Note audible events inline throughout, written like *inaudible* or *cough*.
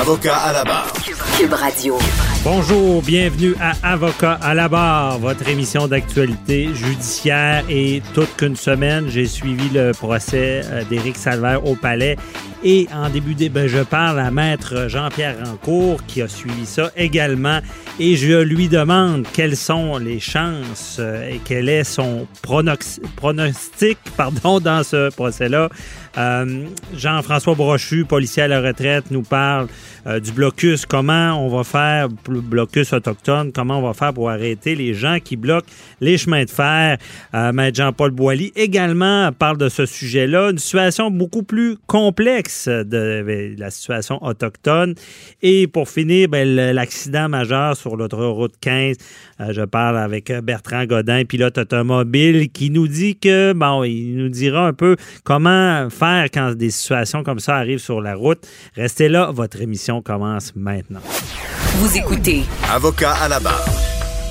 Avocat à la barre. Cube Radio. Bonjour, bienvenue à Avocat à la barre, votre émission d'actualité judiciaire. Et toute qu'une semaine, j'ai suivi le procès euh, d'Éric Salvaire au palais. Et en début de ben, je parle à maître Jean-Pierre Rancourt qui a suivi ça également. Et je lui demande quelles sont les chances euh, et quel est son pronostic *laughs* pardon, dans ce procès-là. Euh, Jean-François Brochu, policier à la retraite, nous parle euh, du blocus. Comment on va faire, blocus autochtone, comment on va faire pour arrêter les gens qui bloquent les chemins de fer? Euh, Jean-Paul Boilly également parle de ce sujet-là. Une situation beaucoup plus complexe de la situation autochtone. Et pour finir, ben, l'accident majeur sur l'autoroute 15. je parle avec Bertrand Godin, pilote automobile, qui nous dit que, bon, il nous dira un peu comment faire quand des situations comme ça arrivent sur la route. Restez là, votre émission commence maintenant. Vous écoutez. Avocat à la barre.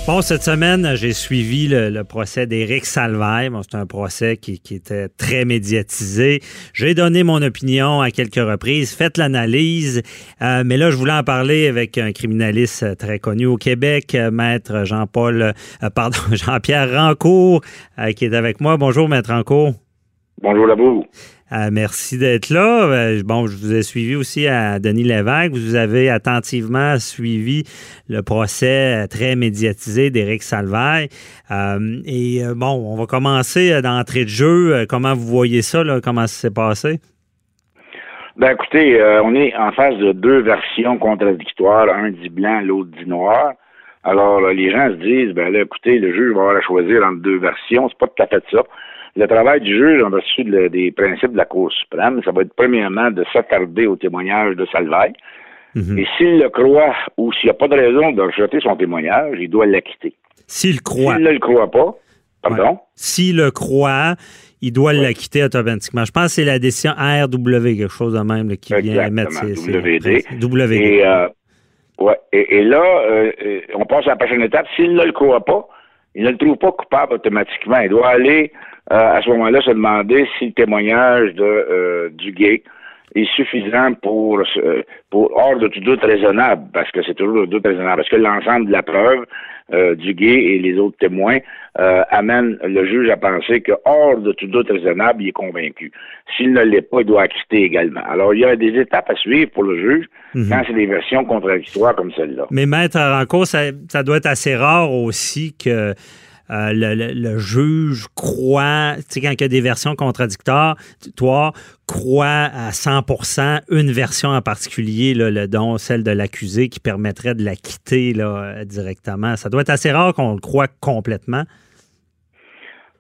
Bon, cette semaine, j'ai suivi le, procès d'Éric Salvaire. Bon, c'est un procès qui, était très médiatisé. J'ai donné mon opinion à quelques reprises, fait l'analyse, euh, mais là, je voulais en parler avec un criminaliste très connu au Québec, maître Jean-Paul, euh, pardon, *laughs* Jean-Pierre Rancourt, euh, qui est avec moi. Bonjour, maître Rancourt. Bonjour vous. Euh, merci d'être là. Euh, bon, je vous ai suivi aussi à Denis Lévesque. Vous avez attentivement suivi le procès euh, très médiatisé d'Éric Salvaille. et bon, on va commencer d'entrée de jeu. Comment vous voyez ça? Comment ça s'est passé? Ben écoutez, on est en face de deux versions contradictoires. Un dit blanc, l'autre dit noir. Alors, les gens se disent, ben là, écoutez, le juge va avoir à choisir entre deux versions. C'est pas tout à fait ça. Le travail du juge en vertu des principes de la Cour suprême, ça va être premièrement de s'attarder au témoignage de Salvaille. Mhm. Et s'il le croit ou s'il n'y a pas de raison de rejeter son témoignage, il doit l'acquitter. S'il croit. S'il ne le croit pas, pardon? S'il le croit, il doit l'acquitter automatiquement. Je pense que c'est la décision RW, quelque chose de même, qui vient mettre ses, WD. WD. Et, euh, ouais. et, là, euh, euh, on passe à la prochaine étape. S'il ne le croit pas, il ne le trouve pas coupable automatiquement. Il doit aller à ce moment-là se demander si le témoignage de euh, du gay est suffisant pour, pour hors de tout doute raisonnable, parce que c'est toujours de doute raisonnable, parce que l'ensemble de la preuve euh, du gay et les autres témoins euh, amène le juge à penser que hors de tout doute raisonnable, il est convaincu. S'il ne l'est pas, il doit acquitter également. Alors, il y a des étapes à suivre pour le juge mhm. quand c'est des versions contradictoires comme celle-là. Mais maître Ranco, ça, ça doit être assez rare aussi que euh, le, juge croit, tu sais, quand il y a des versions contradictoires, toi, croit à 100% une version en particulier, là, dont celle de l'accusé, qui permettrait de la quitter là, directement. Ça doit être assez rare qu'on le croit complètement.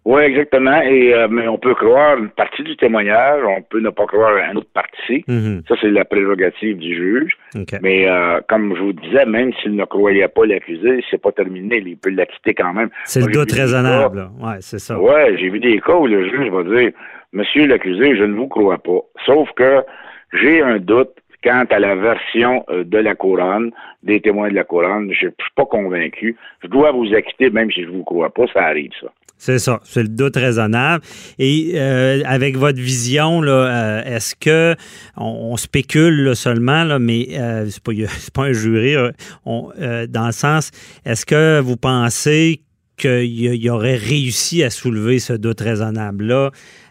Oui, exactement. Et euh, mais on peut croire une partie du témoignage, on peut ne pas croire une autre partie. Mhm. Ça, c'est la prérogative du juge. Mais euh, comme je vous disais, même s'il ne croyait pas l'accusé, c'est pas terminé. Il peut l'acquitter quand même. C'est le doute raisonnable. Oui, c'est ça. Oui, j'ai vu des cas où le juge va dire Monsieur l'accusé, je ne vous crois pas. Sauf que j'ai un doute quant à la version euh, de la couronne, des témoins de la couronne. Je ne suis pas convaincu. Je dois vous acquitter, même si je ne vous crois pas. Ça arrive, ça. C'est ça, c'est le doute raisonnable. Et euh, avec votre vision, là, euh, est-ce que on, spécule seulement, là, mais euh, c'est pas, *laughs* pas un jury, on, dans le sens, est-ce que vous pensez qu'il y, aurait réussi à soulever ce doute raisonnable-là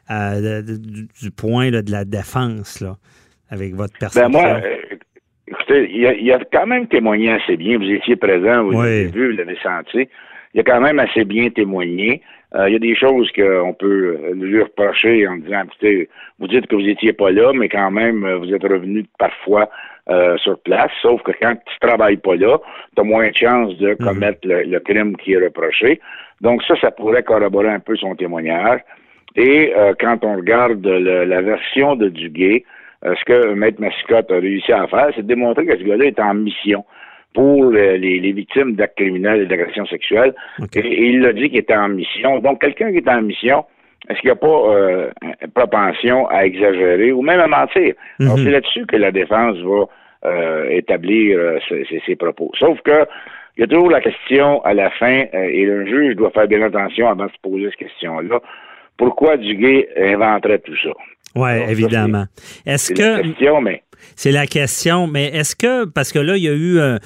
du, point de la défense, là, avec votre? Ben moi, écoutez, il y, a, quand même témoigné assez bien. Vous étiez présent, vous l'avez vu, vous l'avez senti. Il a quand même assez bien témoigné. Euh, il y a des choses qu'on peut euh, lui reprocher en disant, écoutez, vous dites que vous n'étiez pas là, mais quand même, euh, vous êtes revenu parfois sur place, sauf que quand tu travailles pas là, tu as moins de chances de mhm. commettre le, crime qui est reproché. Donc ça, ça pourrait corroborer un peu son témoignage. Et quand on regarde la version de Duguay, ce que Maître Mascotte a réussi à faire, c'est de démontrer que ce gars-là est en mission pour les, victimes d'actes criminels et d'agressions sexuelles. Et, il a dit qu'il était en mission. Donc, quelqu'un qui est en mission, est-ce qu'il n'y a pas euh, une propension à exagérer ou même à mentir? Mhm. c'est là-dessus que la défense va euh, établir euh, ses, propos. Sauf que il y a toujours la question à la fin, et le juge doit faire bien attention avant de se poser cette question-là. Pourquoi Duguay inventerait tout ça? Oui, évidemment. Est-ce que. Question, mais... C'est la question, mais est-ce que, parce que là, il y a eu un,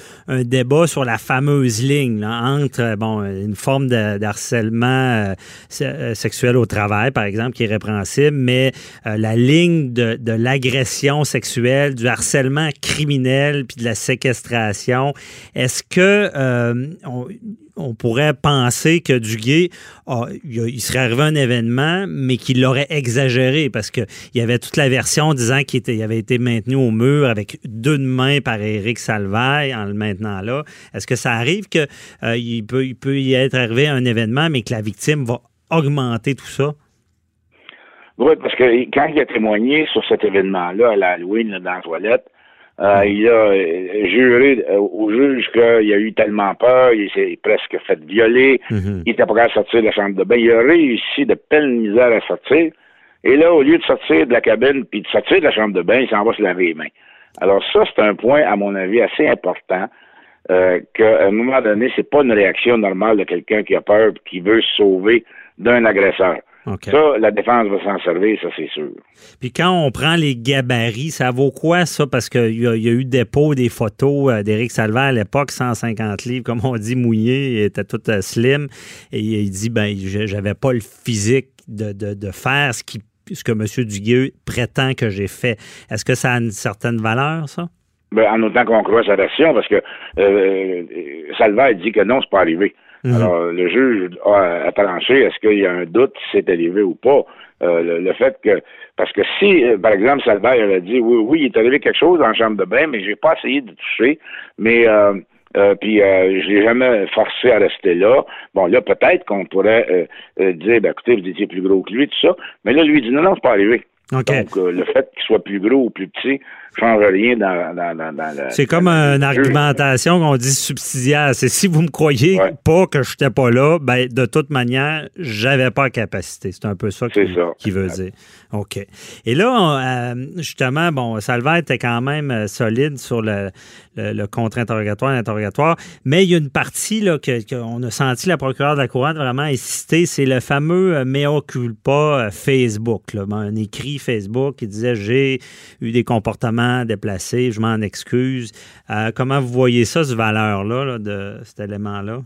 débat sur la fameuse ligne entre, euh, bon, une forme de, harcèlement euh, euh, sexuel au travail, par exemple, qui est répréhensible, mais la ligne de, l'agression sexuelle, du harcèlement criminel, puis de la séquestration, est-ce que on, pourrait penser que Duguay, il serait arrivé un événement, mais qu'il l'aurait exagéré, parce qu'il y avait toute la version disant qu'il avait été maintenu au mur avec d'une main par Éric Salvaille en le maintenant là. Est-ce que ça arrive qu'il euh, peut, y être arrivé un événement, mais que la victime va augmenter tout ça? Oui, parce que quand il a témoigné sur cet événement-là à l'Halloween dans la toilette, euh, il a euh, juré au juge qu'il a eu tellement peur, il s'est presque fait violer, mm-hmm. il n'était pas capable de sortir de la chambre de bain. Il a réussi de peine misère à sortir. Et là, au lieu de sortir de la cabine puis de sortir de la chambre de bain, il s'en va se laver les mains. Alors ça, c'est un point, à mon avis, assez important. Euh, qu'à un moment donné, c'est pas une réaction normale de quelqu'un qui a peur qui veut se sauver d'un agresseur. Ça, la défense va s'en servir, ça c'est sûr. Puis quand on prend les gabarits, ça vaut quoi ça? Parce qu'il y, a eu dépôt des photos euh, d'Éric Salva à l'époque, 150 livres, comme on dit, mouillé, il était tout euh, slim. Et il dit, ben, j'avais pas le physique de, de, de faire ce qui ce que M. Duguay prétend que j'ai fait. Est-ce que ça a une certaine valeur, ça? Ben, en autant qu'on croit sa version, parce que euh, Salva dit que non, c'est pas arrivé. Mhm. Alors, le juge a, tranché, est-ce qu'il y a un doute si c'est arrivé ou pas? Euh, le, fait que, parce que si, euh, par exemple, Salva a dit, oui, oui, il est arrivé quelque chose la chambre de bain, mais j'ai pas essayé de toucher, mais euh, euh, puis euh, je l'ai jamais forcé à rester là. Bon, là, peut-être qu'on pourrait euh, euh, dire, ben, écoutez, vous étiez plus gros que lui, tout ça. Mais là, lui, il dit, non, non, c'est pas arrivé. Donc, le fait qu'il soit plus gros ou plus petit, dans, dans, dans, dans C'est comme une argumentation qu'on dit subsidiaire. C'est si vous me croyez pas que je n'étais pas là, ben de toute manière, j'avais pas la capacité. C'est un peu ça qu'il veut dire. OK. Et là, euh, justement, bon, Salva était quand même euh, solide sur le, le, contre-interrogatoire, l'interrogatoire, mais il y a une partie là qu'on a senti la procureure de la Couronne vraiment insister, c'est le fameux euh, mea culpa Facebook, là, un écrit Facebook qui disait j'ai eu des comportements déplacé, je m'en excuse. Euh, comment vous voyez ça, cette valeur-là, de cet élément-là?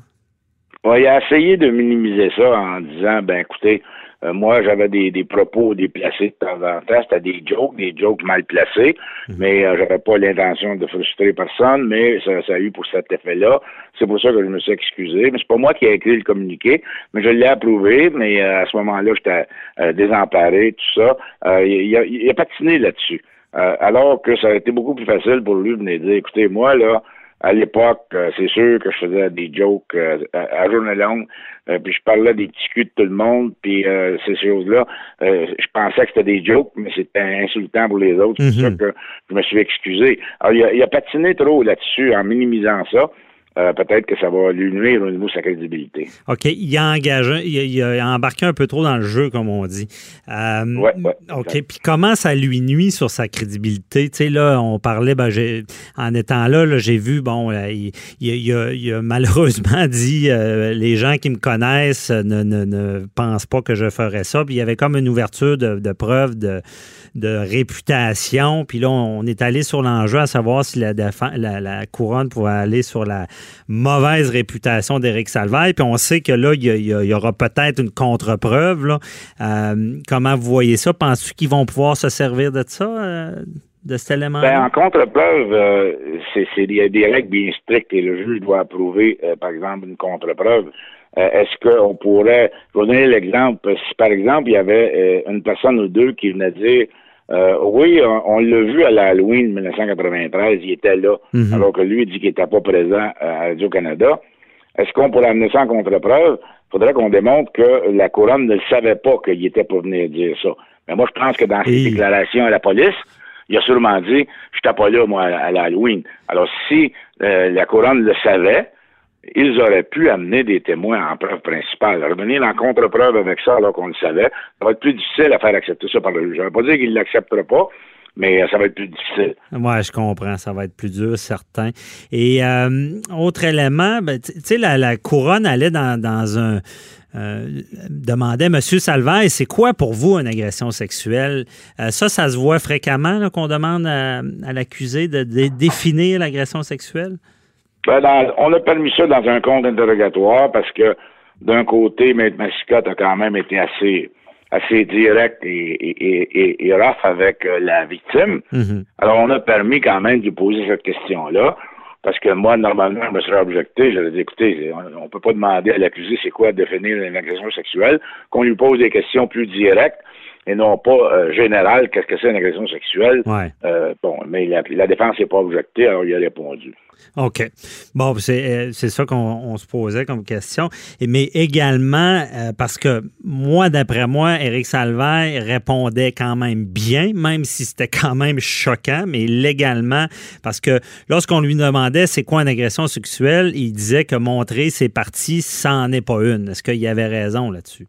il a essayé de minimiser ça en disant, ben écoutez, euh, moi, j'avais des, propos déplacés de temps en temps. C'était des jokes, des jokes mal placés, mhm. mais euh, j'avais pas l'intention de frustrer personne, mais ça, a eu pour cet effet-là. C'est pour ça que je me suis excusé. Mais c'est pas moi qui ai écrit le communiqué, mais je l'ai approuvé, mais à ce moment-là, j'étais désemparé, tout ça. il, a, il a patiné là-dessus. Euh, alors que ça aurait été beaucoup plus facile pour lui de venir dire, écoutez, moi, là, à l'époque, euh, c'est sûr que je faisais des jokes euh, à, journée longue, puis je parlais des petits culs de tout le monde, puis ces choses-là, je pensais que c'était des jokes, mais c'était insultant pour les autres. C'est ça mhm. que je me suis excusé. Alors, il a, il a patiné trop là-dessus en minimisant ça. Euh, peut-être que ça va lui nuire au niveau de sa crédibilité. OK. Il a engagé, il a, embarqué un peu trop dans le jeu, comme on dit. Euh, ouais, OK. Puis comment ça lui nuit sur sa crédibilité? Tu sais, là, on parlait, ben, en étant là, j'ai vu, bon, euh, il, il, a, malheureusement *laughs* dit les gens qui me connaissent ne, ne, pensent pas que je ferais ça. Puis il y avait comme une ouverture de, de preuves de de réputation. Puis là, on est allé sur l'enjeu à savoir si la, la, couronne pouvait aller sur la mauvaise réputation d'Éric Salvaille. Puis on sait que là, il y, aura peut-être une contre-preuve. Euh, comment vous voyez ça? Pensez-vous qu'ils vont pouvoir se servir de ça? Euh, de cet élément ben, en contre-preuve, euh, c'est des, des, règles bien strictes et le juge doit approuver, par exemple, une contre-preuve. Est-ce qu'on pourrait, je vais donner l'exemple, si par exemple il y avait une personne ou deux qui venait dire euh, oui, on, l'a vu à l'Halloween 1993, il était là, mhm. alors que lui dit qu'il n'était pas présent à Radio-Canada. Est-ce qu'on pourrait amener ça en contre-preuve? Il faudrait qu'on démontre que la couronne ne savait pas qu'il était pour venir dire ça. Mais moi, je pense que dans ses déclarations à la police, il a sûrement dit, je n'étais pas là, moi, à, l'Halloween. Alors, si euh, la couronne le savait, ils auraient pu amener des témoins en preuve principale. Revenir en contre-preuve avec ça alors qu'on le savait, ça va être plus difficile à faire accepter ça par le juge. Je ne vais pas dire qu'il ne l'acceptera pas, mais euh, ça va être plus difficile. Oui, je comprends. Ça va être plus dur, certain. Et euh, autre élément, ben, tu sais, la, couronne allait dans, un. Euh, demandait M. Salvaire, c'est quoi pour vous une agression sexuelle? ça, ça se voit fréquemment qu'on demande à, l'accusé de, définir l'agression sexuelle? Ben, on a permis ça dans un compte interrogatoire parce que d'un côté, Maître Massicotte a quand même été assez assez direct et, rough avec euh, la victime. Mm-hmm. Alors, on a permis quand même de poser cette question-là. Parce que moi, normalement, je me serais objecté. J'aurais dit, écoutez, on ne peut pas demander à l'accusé c'est quoi définir une agression sexuelle, qu'on lui pose des questions plus directes et non pas euh, générales, qu'est-ce que c'est une agression sexuelle. Euh, bon, mais la, la défense n'est pas objectée, alors il a répondu. OK. Bon, c'est, euh, ça qu'on se posait comme question. Mais également, euh, parce que moi, d'après moi, Éric Salvaire répondait quand même bien, même si c'était quand même choquant, mais légalement, parce que lorsqu'on lui demandait c'est quoi une agression sexuelle, il disait que montrer ses parties, ça n'en est pas une. Est-ce qu'il y avait raison là-dessus?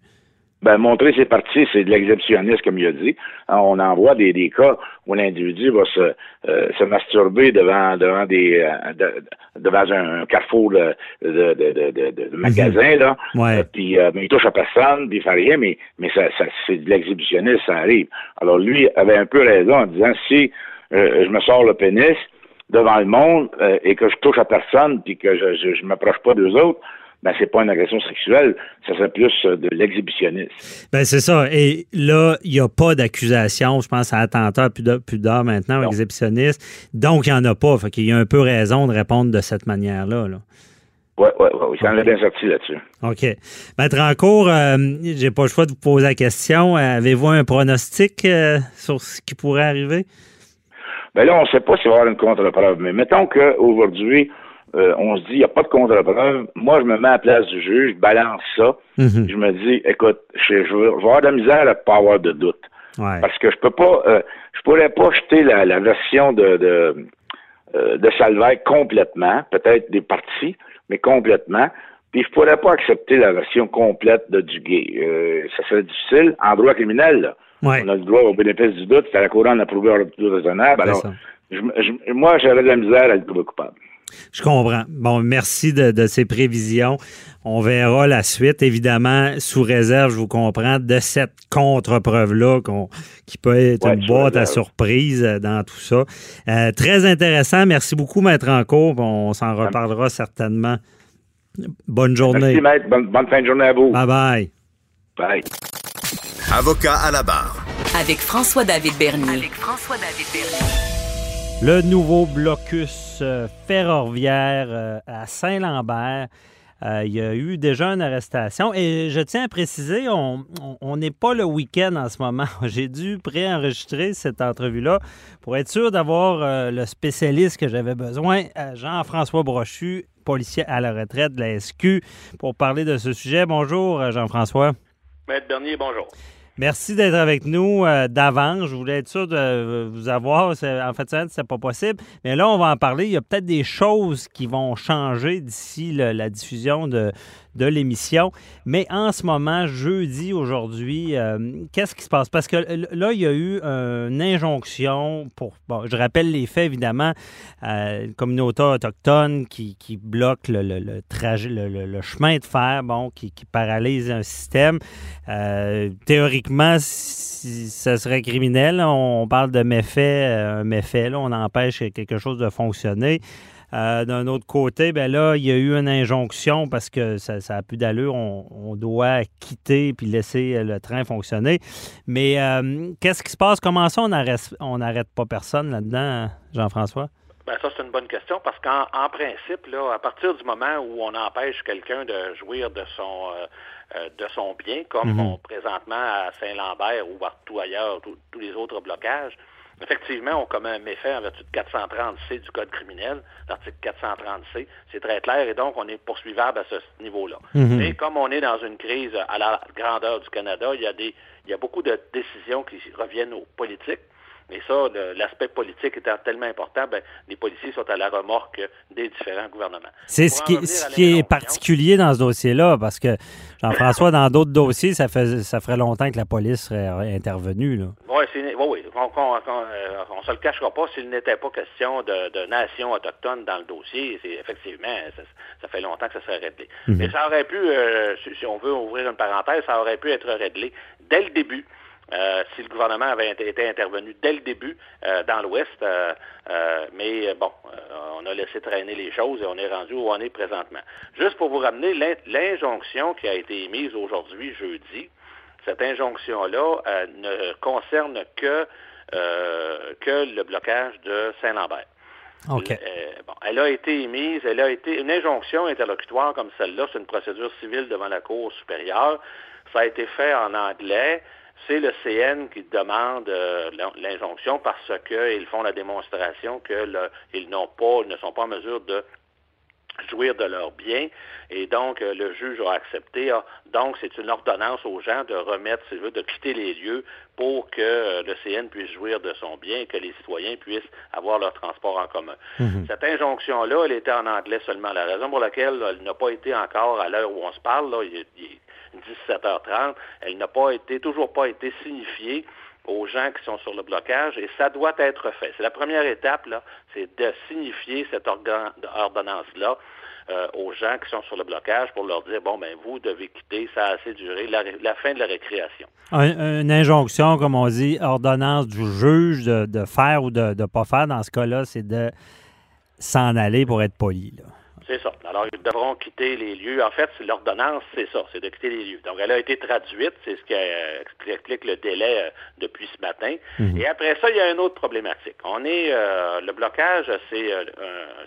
Ben, montrer ses parties, c'est de l'exhibitionniste, comme il a dit. Hein, on en voit des, des cas où l'individu va se, euh, se masturber devant devant des euh, devant un carrefour de, de, de, de, de magasin, là. Ouais. Euh, puis mais il touche à personne, puis il fait rien, mais, mais ça, ça c'est de l'exhibitionniste, ça arrive. Alors lui avait un peu raison en disant si je me sors le pénis devant le monde et que je touche à personne, puis que je, je, je m'approche pas d'eux autres, ben, c'est pas une agression sexuelle, ça serait plus euh, de l'exhibitionnisme. Ben, c'est ça. Et là, il n'y a pas d'accusation, je pense, à attentat plus d'heures maintenant, exhibitionniste. Donc, il n'y en a pas. Fait qu'il y a un peu raison de répondre de cette manière-là. Oui, oui, oui. Ça en est bien sorti là-dessus. OK. Maître Rancourt, euh, j'ai pas le choix de vous poser la question. Avez-vous un pronostic euh, sur ce qui pourrait arriver? Ben là, on ne sait pas s'il va y avoir une contre-preuve. Mais mettons qu'aujourd'hui, euh, on se dit, il n'y a pas de contre-preuve. Moi, je me mets à la place du juge, je balance ça. Mhm. Je me dis, écoute, je, vais, avoir de la misère à ne pas avoir de doute. Parce que je peux pas, euh, je pourrais pas jeter la, version de, de, euh, de complètement, peut-être des parties, mais complètement. Puis je pourrais pas accepter la version complète de Duguay. ça serait difficile en droit criminel. Là. On a le droit au bénéfice du doute, c'est à la couronne d'approuver un tout raisonnable. Alors, moi, j'aurais de la misère à le trouver coupable. Je comprends. Bon, merci de, ces prévisions. On verra la suite, évidemment, sous réserve, je vous comprends, de cette contre-preuve-là qui peut être une boîte à surprise euh, dans tout ça. Euh, très intéressant. Merci beaucoup, Maître Encourt. On s'en reparlera certainement. Bonne journée. Merci, Maître. Bonne, bonne fin de journée à vous. Bye-bye. Bye. Avocat à la barre. Avec François-David Bernier. Avec François-David Bernier. Le nouveau blocus euh, ferroviaire euh, à Saint-Lambert. Euh, il y a eu déjà une arrestation. Et je tiens à préciser, on n'est pas le week-end en ce moment. *laughs* J'ai dû préenregistrer cette entrevue-là pour être sûr d'avoir le spécialiste que j'avais besoin, Jean-François Brochu, policier à la retraite de la SQ, pour parler de ce sujet. Bonjour, Jean-François. Maître Bernier, bonjour. Merci d'être avec nous euh, d'avance. Je voulais être sûr de vous avoir. En fait, ça, c'est pas possible. Mais là, on va en parler. Il y a peut-être des choses qui vont changer d'ici la diffusion de, de l'émission. Mais en ce moment, jeudi, aujourd'hui, euh, qu'est-ce qui se passe? Parce que là, il y a eu une injonction pour, bon, je rappelle les faits, évidemment, euh, communauté autochtone qui, qui bloque le, trajet, le, chemin de fer, bon, qui, paralyse un système. Euh, théoriquement, ça serait criminel. On parle de méfait, euh, un méfait, là, on empêche quelque chose de fonctionner. Euh, d'un autre côté, ben là, il y a eu une injonction parce que ça, ça a plus d'allure. On, doit quitter puis laisser le train fonctionner. Mais euh, qu'est-ce qui se passe? Comment ça, on n'arrête pas personne là-dedans, Jean-François? Ben ça, c'est une bonne question parce qu'en principe, là, à partir du moment où on empêche quelqu'un de jouir de son euh, de son bien, comme mhm. présentement à Saint-Lambert ou partout ailleurs, tous les autres blocages, Effectivement, on commet un méfait en vertu de 430C du Code criminel, l'article 430C. C'est très clair et donc on est poursuivable à ce niveau-là. Mhm. Mais comme on est dans une crise à la grandeur du Canada, il y a, des, il y a beaucoup de décisions qui reviennent aux politiques. Et ça, l'aspect politique étant tellement important, ben, les policiers sont à la remorque des différents gouvernements. C'est ce qui, ce qui est particulier dans ce dossier-là, parce que Jean-François, dans d'autres dossiers, ça, fait, ça ferait longtemps que la police serait intervenue. Oui, oui, on, on, on, se le cachera pas. S'il n'était pas question de, de nation autochtone dans le dossier, c'est effectivement, ça, fait longtemps que ça serait réglé. Mhm. Mais ça aurait pu, euh, si, on veut ouvrir une parenthèse, ça aurait pu être réglé dès le début. Euh, si le gouvernement avait été intervenu dès le début euh, dans l'Ouest. Euh, mais bon, on a laissé traîner les choses et on est rendu où on est présentement. Juste pour vous ramener l'injonction qui a été émise aujourd'hui, jeudi, cette injonction-là ne concerne que, que le blocage de Saint-Lambert. bon, elle a été émise, elle a été une injonction interlocutoire comme celle-là, c'est une procédure civile devant la Cour supérieure. Ça a été fait en anglais c'est le CN qui demande euh, l'injonction parce qu'ils font la démonstration qu'ils n'ont pas, ils ne sont pas en mesure de jouir de leurs biens. Et donc, euh, le juge a accepté. Donc, c'est une ordonnance aux gens de remettre, si de quitter les lieux pour que euh, le CN puisse jouir de son bien et que les citoyens puissent avoir leur transport en commun. Mhm. Cette injonction-là, elle était en anglais seulement. La raison pour laquelle elle n'a pas été encore, à l'heure où on se parle, là, il, 17h30, elle n'a pas été, toujours pas été signifiée aux gens qui sont sur le blocage et ça doit être fait. C'est la première étape, là, c'est de signifier cette ordonnance-là euh, aux gens qui sont sur le blocage pour leur dire, bon, ben vous devez quitter, ça a assez duré, la, fin de la récréation. une injonction, comme on dit, ordonnance du juge de, faire ou de ne pas faire, dans ce cas-là, c'est de s'en aller pour être poli. Là. C'est ça. Alors, ils devront quitter les lieux. En fait, l'ordonnance, c'est ça, c'est de quitter les lieux. Donc, elle a été traduite, c'est ce qui euh, explique le délai euh, depuis ce matin. Mhm. Et après ça, il y a une autre problématique. On est, euh, le blocage, c'est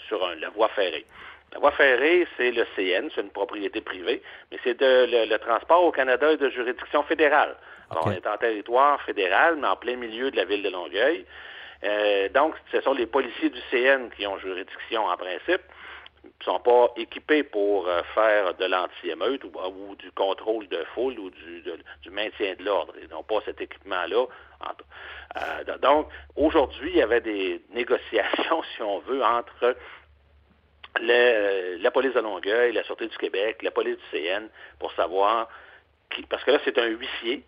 sur la voie ferrée. La voie ferrée, c'est le CN, c'est une propriété privée, mais c'est le, transport au Canada et de juridiction fédérale. Alors, on est en territoire fédéral, mais en plein milieu de la ville de Longueuil. donc, ce sont les policiers du CN qui ont juridiction en principe sont pas équipés pour euh, faire de l'anti-émeute ou, du contrôle de foule ou du, maintien de l'ordre. Ils n'ont pas cet équipement-là. Euh, donc, aujourd'hui, il y avait des *laughs* négociations, si on veut, entre la police de Longueuil, la Sûreté du Québec, la police du CN, pour savoir, qui, parce que là, c'est un huissier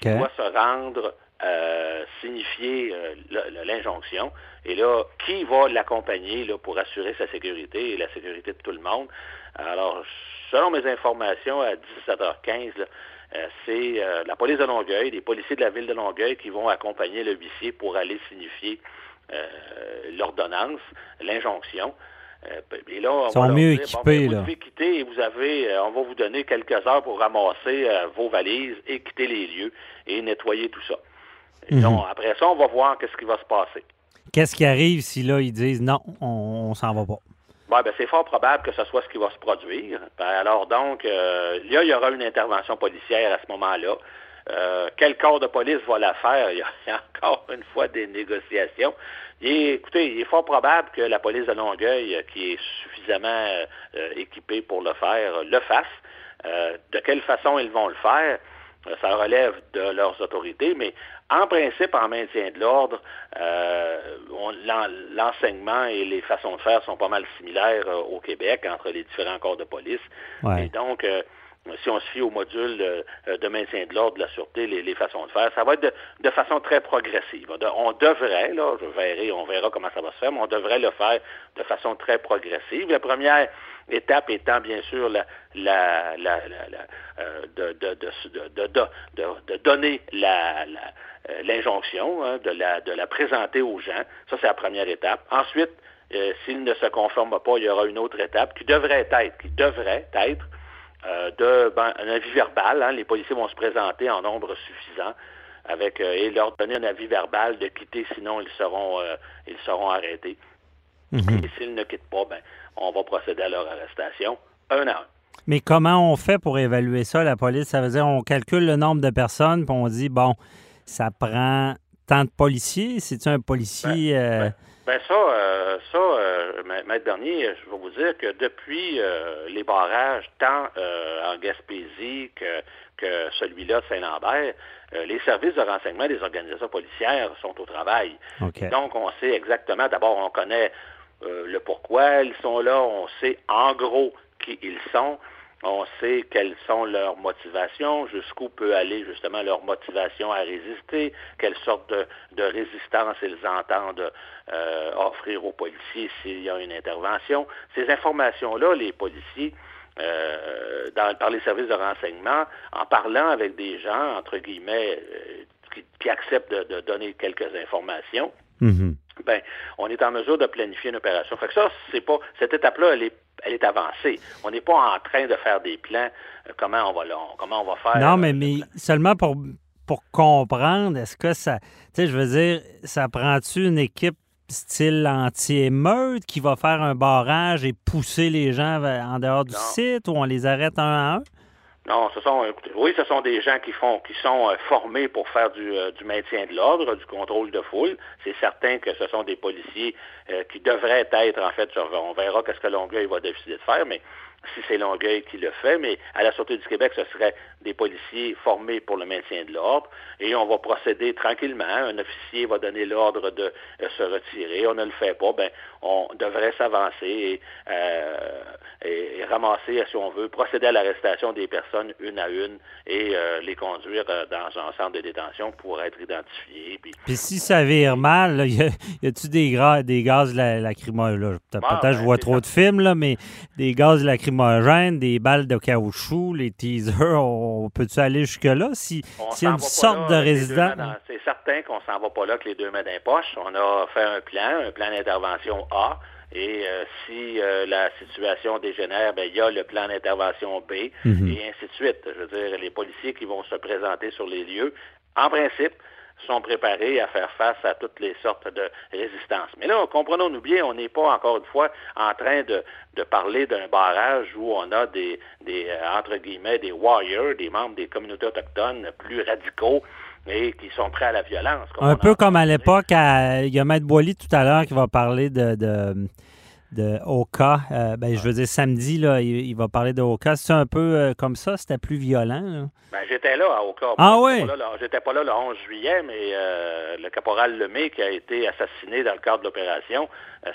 qui doit se rendre euh, signifier euh, l'injonction. Et là, qui va l'accompagner pour assurer sa sécurité et la sécurité de tout le monde? Alors, selon mes informations, à 17h15, euh, c'est la police de Longueuil, les policiers de la ville de Longueuil qui vont accompagner le huissier pour aller signifier l'ordonnance, l'injonction. et là, on Ils sont mieux équipés. Ben, vous devez quitter et vous avez, on va vous donner quelques heures pour ramasser vos valises et quitter les lieux et nettoyer tout ça. Mhm. après ça, on va voir qu'est-ce qui va se passer. Qu'est-ce qui arrive si là, ils disent non, on, ne s'en va pas? ben, c'est fort probable que ce soit ce qui va se produire. Ben, alors donc, euh, là, il y aura une intervention policière à ce moment-là. Euh, quel corps de police va la faire? Il y, a, *laughs* encore une fois des négociations. écoutez, il est fort probable que la police de Longueuil, qui est suffisamment euh, équipée pour le faire, le fasse. de quelle façon ils vont le faire? Ça relève de leurs autorités, mais en principe, en maintien de l'ordre, euh, l'enseignement et les façons de faire sont pas mal similaires euh, au Québec entre les différents corps de police. Et donc, euh, si on se fie au module de maintien de l'ordre de la sûreté, les, façons de faire, ça va être de, façon très progressive. on devrait, là, je verrai, on verra comment ça va se faire, mais on devrait le faire de façon très progressive. La première étape étant bien sûr la, la, la, de, donner la, l'injonction, hein, de, la, de la présenter aux gens. Ça, c'est la première étape. Ensuite, euh, s'il ne se conforme pas, il y aura une autre étape qui devrait être, qui devrait être euh, de, ben, un avis verbal. Hein. les policiers vont se présenter en nombre suffisant avec euh, et leur donner un avis verbal de quitter, sinon ils seront, ils seront arrêtés. Mm-hmm. Et s'ils ne quittent pas, ben, on va procéder à leur arrestation un à un. Mais comment on fait pour évaluer ça, la police? Ça veut dire on calcule le nombre de personnes, puis on dit, bon, ça prend tant de policiers? C'est-tu un policier... Ben, euh, Ben ça, euh, ça, euh, Maître Bernier, je vais vous dire que depuis les barrages, tant en Gaspésie que, que celui-là de Saint-Lambert, les services de renseignement des organisations policières sont au travail. Donc, on sait exactement, d'abord, on connaît le pourquoi ils sont là, on sait en gros qui ils sont. On sait quelles sont leurs motivations, jusqu'où peut aller justement leur motivation à résister, quelle sorte de, résistance ils entendent euh, offrir aux policiers s'il y a une intervention. Ces informations-là, les policiers, euh, par les services de renseignement, en parlant avec des gens, entre guillemets, euh, qui, acceptent de, donner quelques informations, mm-hmm. ben, on est en mesure de planifier une opération. Fait que ça, c'est pas cette étape-là, elle est elle est avancée. On n'est pas en train de faire des plans, euh, comment on va comment on va faire. Non, mais, mais seulement pour, pour comprendre, est-ce que ça. Tu sais, je veux dire, ça prend-tu une équipe style anti-émeute qui va faire un barrage et pousser les gens en dehors du site ou on les arrête un à un? Non, ce sont, oui, ce sont des gens qui font, qui sont euh, formés pour faire euh, du, maintien de l'ordre, du contrôle de foule. C'est certain que ce sont des policiers euh, qui devraient être, en fait, on verra qu'est-ce que Longueuil va décider de faire, mais si c'est Longueuil qui le fait, mais à la Sûreté du Québec, ce serait des policiers formés pour le maintien de l'ordre, et on va procéder tranquillement. Un officier va donner l'ordre de euh, se retirer. On ne le fait pas, ben, on devrait s'avancer et, euh, ramasser, si on veut, procéder à l'arrestation des personnes une à une et euh, les conduire dans un centre de détention pour être identifiés. Puis, si ça vire mal, y a-tu des, des gaz lacrymogènes? Peut-être que je vois trop de films, là, mais des gaz lacrymogènes des balles de caoutchouc, les teasers, on peut-tu aller jusque-là? Si, s'il y a une sorte de résident. C'est certain qu'on s'en va pas là avec les deux mains dans les poches. On a fait un plan, un plan d'intervention A. Et euh, si euh, la situation dégénère, ben, il y a le plan d'intervention B, mhm. et ainsi de suite. Je veux dire, les policiers qui vont se présenter sur les lieux, en principe, sont préparés à faire face à toutes les sortes de résistances. Mais là, comprenons-nous bien, on n'est pas encore une fois en train de, parler d'un barrage où on a des, des, euh, entre guillemets, des warriors, des membres des communautés autochtones plus radicaux et qui sont prêts à la violence. Un peu comme à l'époque, il y a Maître Boily tout à l'heure qui va parler de de Oka. Euh, ben, je veux dire, samedi, là, il, va parler de Oka. C'est un peu euh, comme ça? C'était plus violent? Ben, j'étais là à Oka. Ah oui? J'étais pas là le 11 juillet, mais euh, le caporal Lemay qui a été assassiné dans le cadre de l'opération,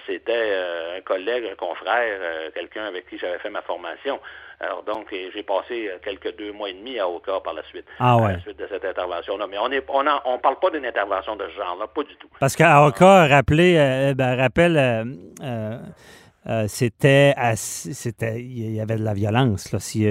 c'était un collègue, un confrère, quelqu'un avec qui j'avais fait ma formation. Alors donc, j'ai passé euh, quelques deux mois et demi à Oka par la suite. Ah ouais. À la suite de cette intervention-là. Mais on est, on, on parle pas d'une intervention de ce genre-là, pas du tout. Parce qu'à Oka, rappelez, euh, ben, rappelle, euh, c'était, c'était, il y avait de la violence là. Si,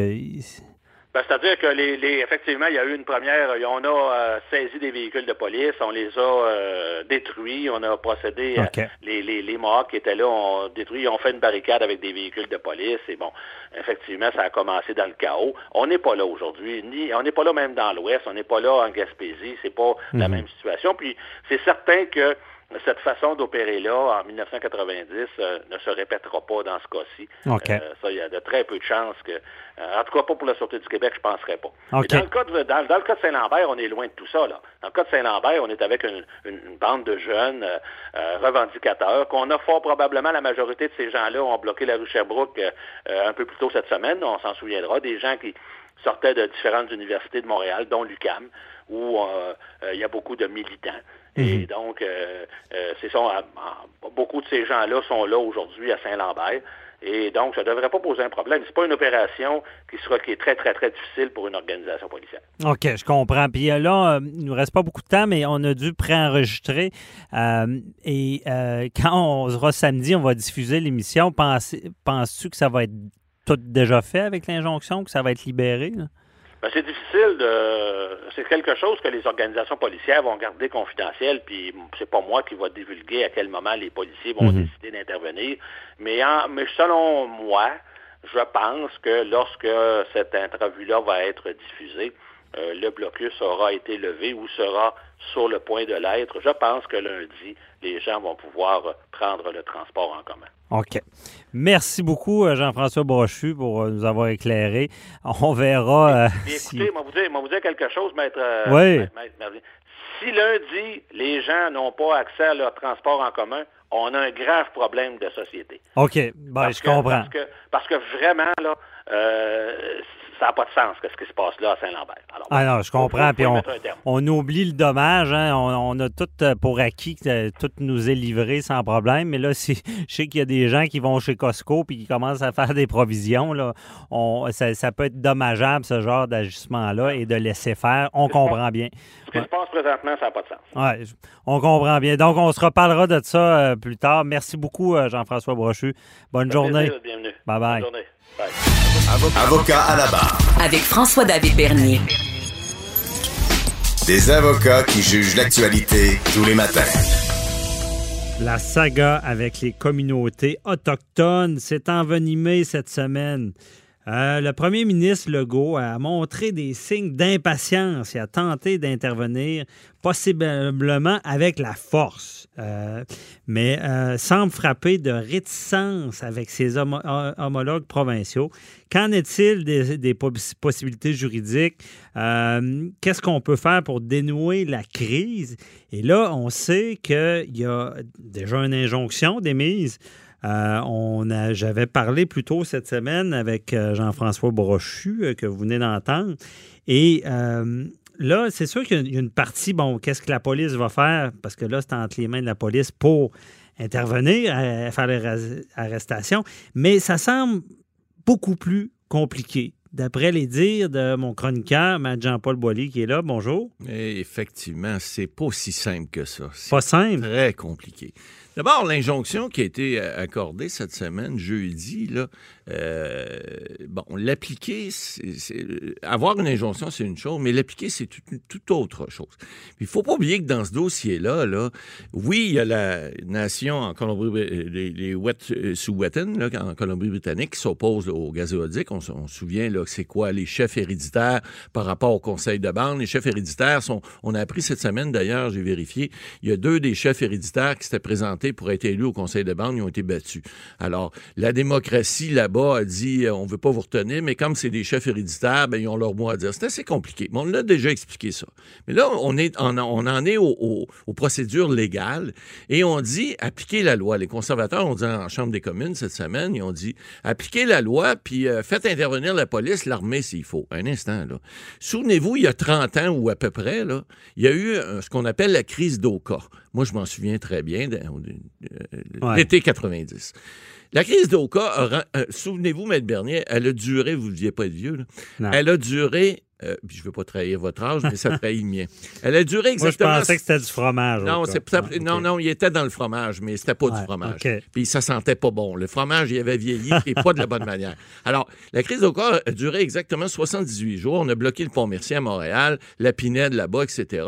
ben, c'est-à-dire que les, effectivement, il y a eu une première, on a euh, saisi des véhicules de police, on les a euh, détruits, on a procédé, les, les, les morts qui étaient là ont détruit, ont fait une barricade avec des véhicules de police, et bon, effectivement, ça a commencé dans le chaos. On n'est pas là aujourd'hui, ni on n'est pas là même dans l'Ouest, on n'est pas là en Gaspésie, c'est pas la mhm. même situation. Puis c'est certain que cette façon d'opérer-là, en 1990, euh, ne se répétera pas dans ce cas-ci. Euh, ça, il y a de très peu de chances que... Euh, en tout cas, pas pour la Sûreté du Québec, je ne penserais pas. dans, le cas de, dans, le cas de Saint-Lambert, on est loin de tout ça. Là. Dans le cas de Saint-Lambert, on est avec une, bande de jeunes revendicateurs qu'on a fort probablement, la majorité de ces gens-là ont bloqué la rue Sherbrooke un peu plus tôt cette semaine, on s'en souviendra, des gens qui sortaient de différentes universités de Montréal, dont l'UCAM, où il y a beaucoup de militants. Et mhm. donc, euh, euh, c'est ça, beaucoup de ces gens-là sont là aujourd'hui à Saint-Lambert. Et donc, ça ne devrait pas poser un problème. C'est pas une opération qui sera qui est très, très, très difficile pour une organisation policière. OK, je comprends. Puis euh, là, il nous reste pas beaucoup de temps, mais on a dû préenregistrer. et *laughs* quand on sera samedi, on va diffuser l'émission. Penses-tu que ça va être tout déjà fait avec l'injonction, que ça va être libéré? Ben, c'est difficile de. C'est quelque chose que les organisations policières vont garder confidentiel, puis c'est pas moi qui va divulguer à quel moment les policiers vont mhm. décider d'intervenir. Mais, mais selon moi, je pense que lorsque cette entrevue-là va être diffusée, euh, le blocus aura été levé ou sera sur le point de l'être. Je pense que lundi, les gens vont pouvoir prendre le transport en commun. OK. Merci beaucoup, euh, Jean-François Brochu, pour euh, nous avoir éclairé. *laughs* On verra. écoutez, je vais vous, dire quelque chose, maître, oui. Si lundi, les gens n'ont pas accès à leur transport en commun, on a un grave problème de société. OK, ben, je comprends. Parce que, parce que vraiment, là, euh, ça n'a pas de sens ce qui se passe là à Saint-Lambert. ah non, je comprends. Puis on, oublie le dommage. Hein. On, a tout euh, pour acquis que euh, tout nous est livré sans problème. Mais là, *laughs* si, je sais qu'il y a des gens qui vont chez Costco puis qui commencent à faire des provisions. Là, on, ça, peut être dommageable, ce genre d'ajustement-là, et de laisser faire. On comprend bien. Ce qui se passe présentement, ça n'a pas de sens. Oui, on comprend bien. Donc, on se reparlera de ça euh, plus tard. Merci beaucoup, Jean-François Brochu. Bonne journée. bienvenue. Bye-bye. Bonne journée. Avocat à la barre. Avec François-David Bernier. Des avocats qui jugent l'actualité tous les matins. La saga avec les communautés autochtones s'est envenimée cette semaine. Euh, le premier ministre Legault a montré des signes d'impatience et a tenté d'intervenir, possiblement avec la force, euh, mais euh, semble frapper de réticence avec ses homologues provinciaux. Qu'en est-il des, possibilités juridiques? Qu'est-ce qu'on peut faire pour dénouer la crise? Et là, on sait qu'il y a déjà une injonction d'émise euh, on j'avais parlé plus tôt cette semaine avec euh, Jean-François Brochu, euh, que vous venez d'entendre. Et là, c'est sûr qu'il y a une partie, bon, qu'est-ce que la police va faire? Parce que là, c'est entre les mains de la police pour intervenir, faire les arrestations. Mais ça semble beaucoup plus compliqué. D'après les dires de mon chroniqueur, Jean-Paul Boilly, qui est là, bonjour. effectivement, c'est pas aussi simple que ça. Pas simple? Très compliqué. D'abord, l'injonction qui a été euh, accordée cette semaine, jeudi, là, euh, bon, l'appliquer, avoir une injonction, c'est une chose, mais l'appliquer, c'est toute autre chose. Il ne faut pas oublier que dans ce dossier-là, là, oui, il y a la nation en Colombie, les, les euh, en Colombie-Britannique, qui s'oppose aux gazéodiques. On, se souvient, là, c'est quoi les chefs héréditaires par rapport au conseil de bande. Les chefs héréditaires sont, on a appris cette semaine, d'ailleurs, j'ai vérifié, il y a deux des chefs héréditaires qui s'étaient présentés pour être élus au conseil de bande, ils ont été battus. Alors, la démocratie là-bas, a dit euh, on ne veut pas vous retenir, mais comme c'est des chefs héréditaires, ben, ils ont leur mot à dire. C'est assez compliqué. Mais on l'a déjà expliqué ça. Mais là, on, est, on, en est aux procédures légales et on dit appliquer la loi. Les conservateurs ont dit en Chambre des communes cette semaine, ils ont dit appliquez la loi, puis euh, faites intervenir la police, l'armée s'il faut. Un instant, là. Souvenez-vous, il y a 30 ans ou à peu près, là, il y a eu euh, ce qu'on appelle la crise d'Oka. Moi, je m'en souviens très bien, l'été 90. La crise d'Oka, euh, souvenez-vous, Maître Bernier, elle a duré, vous ne deviez pas être vieux, elle a duré euh, je ne veux pas trahir votre âge, mais ça trahit le mien. Elle a duré exactement. Moi, je pensais que c'était du fromage. Non, ah, non, non, il était dans le fromage, mais c'était pas du fromage. Puis ça sentait pas bon. Le fromage, il avait vieilli et pas de la bonne manière. Alors, la crise d'Oka a duré exactement 78 jours. On a bloqué le pont Mercier à Montréal, la Pinède là-bas, etc.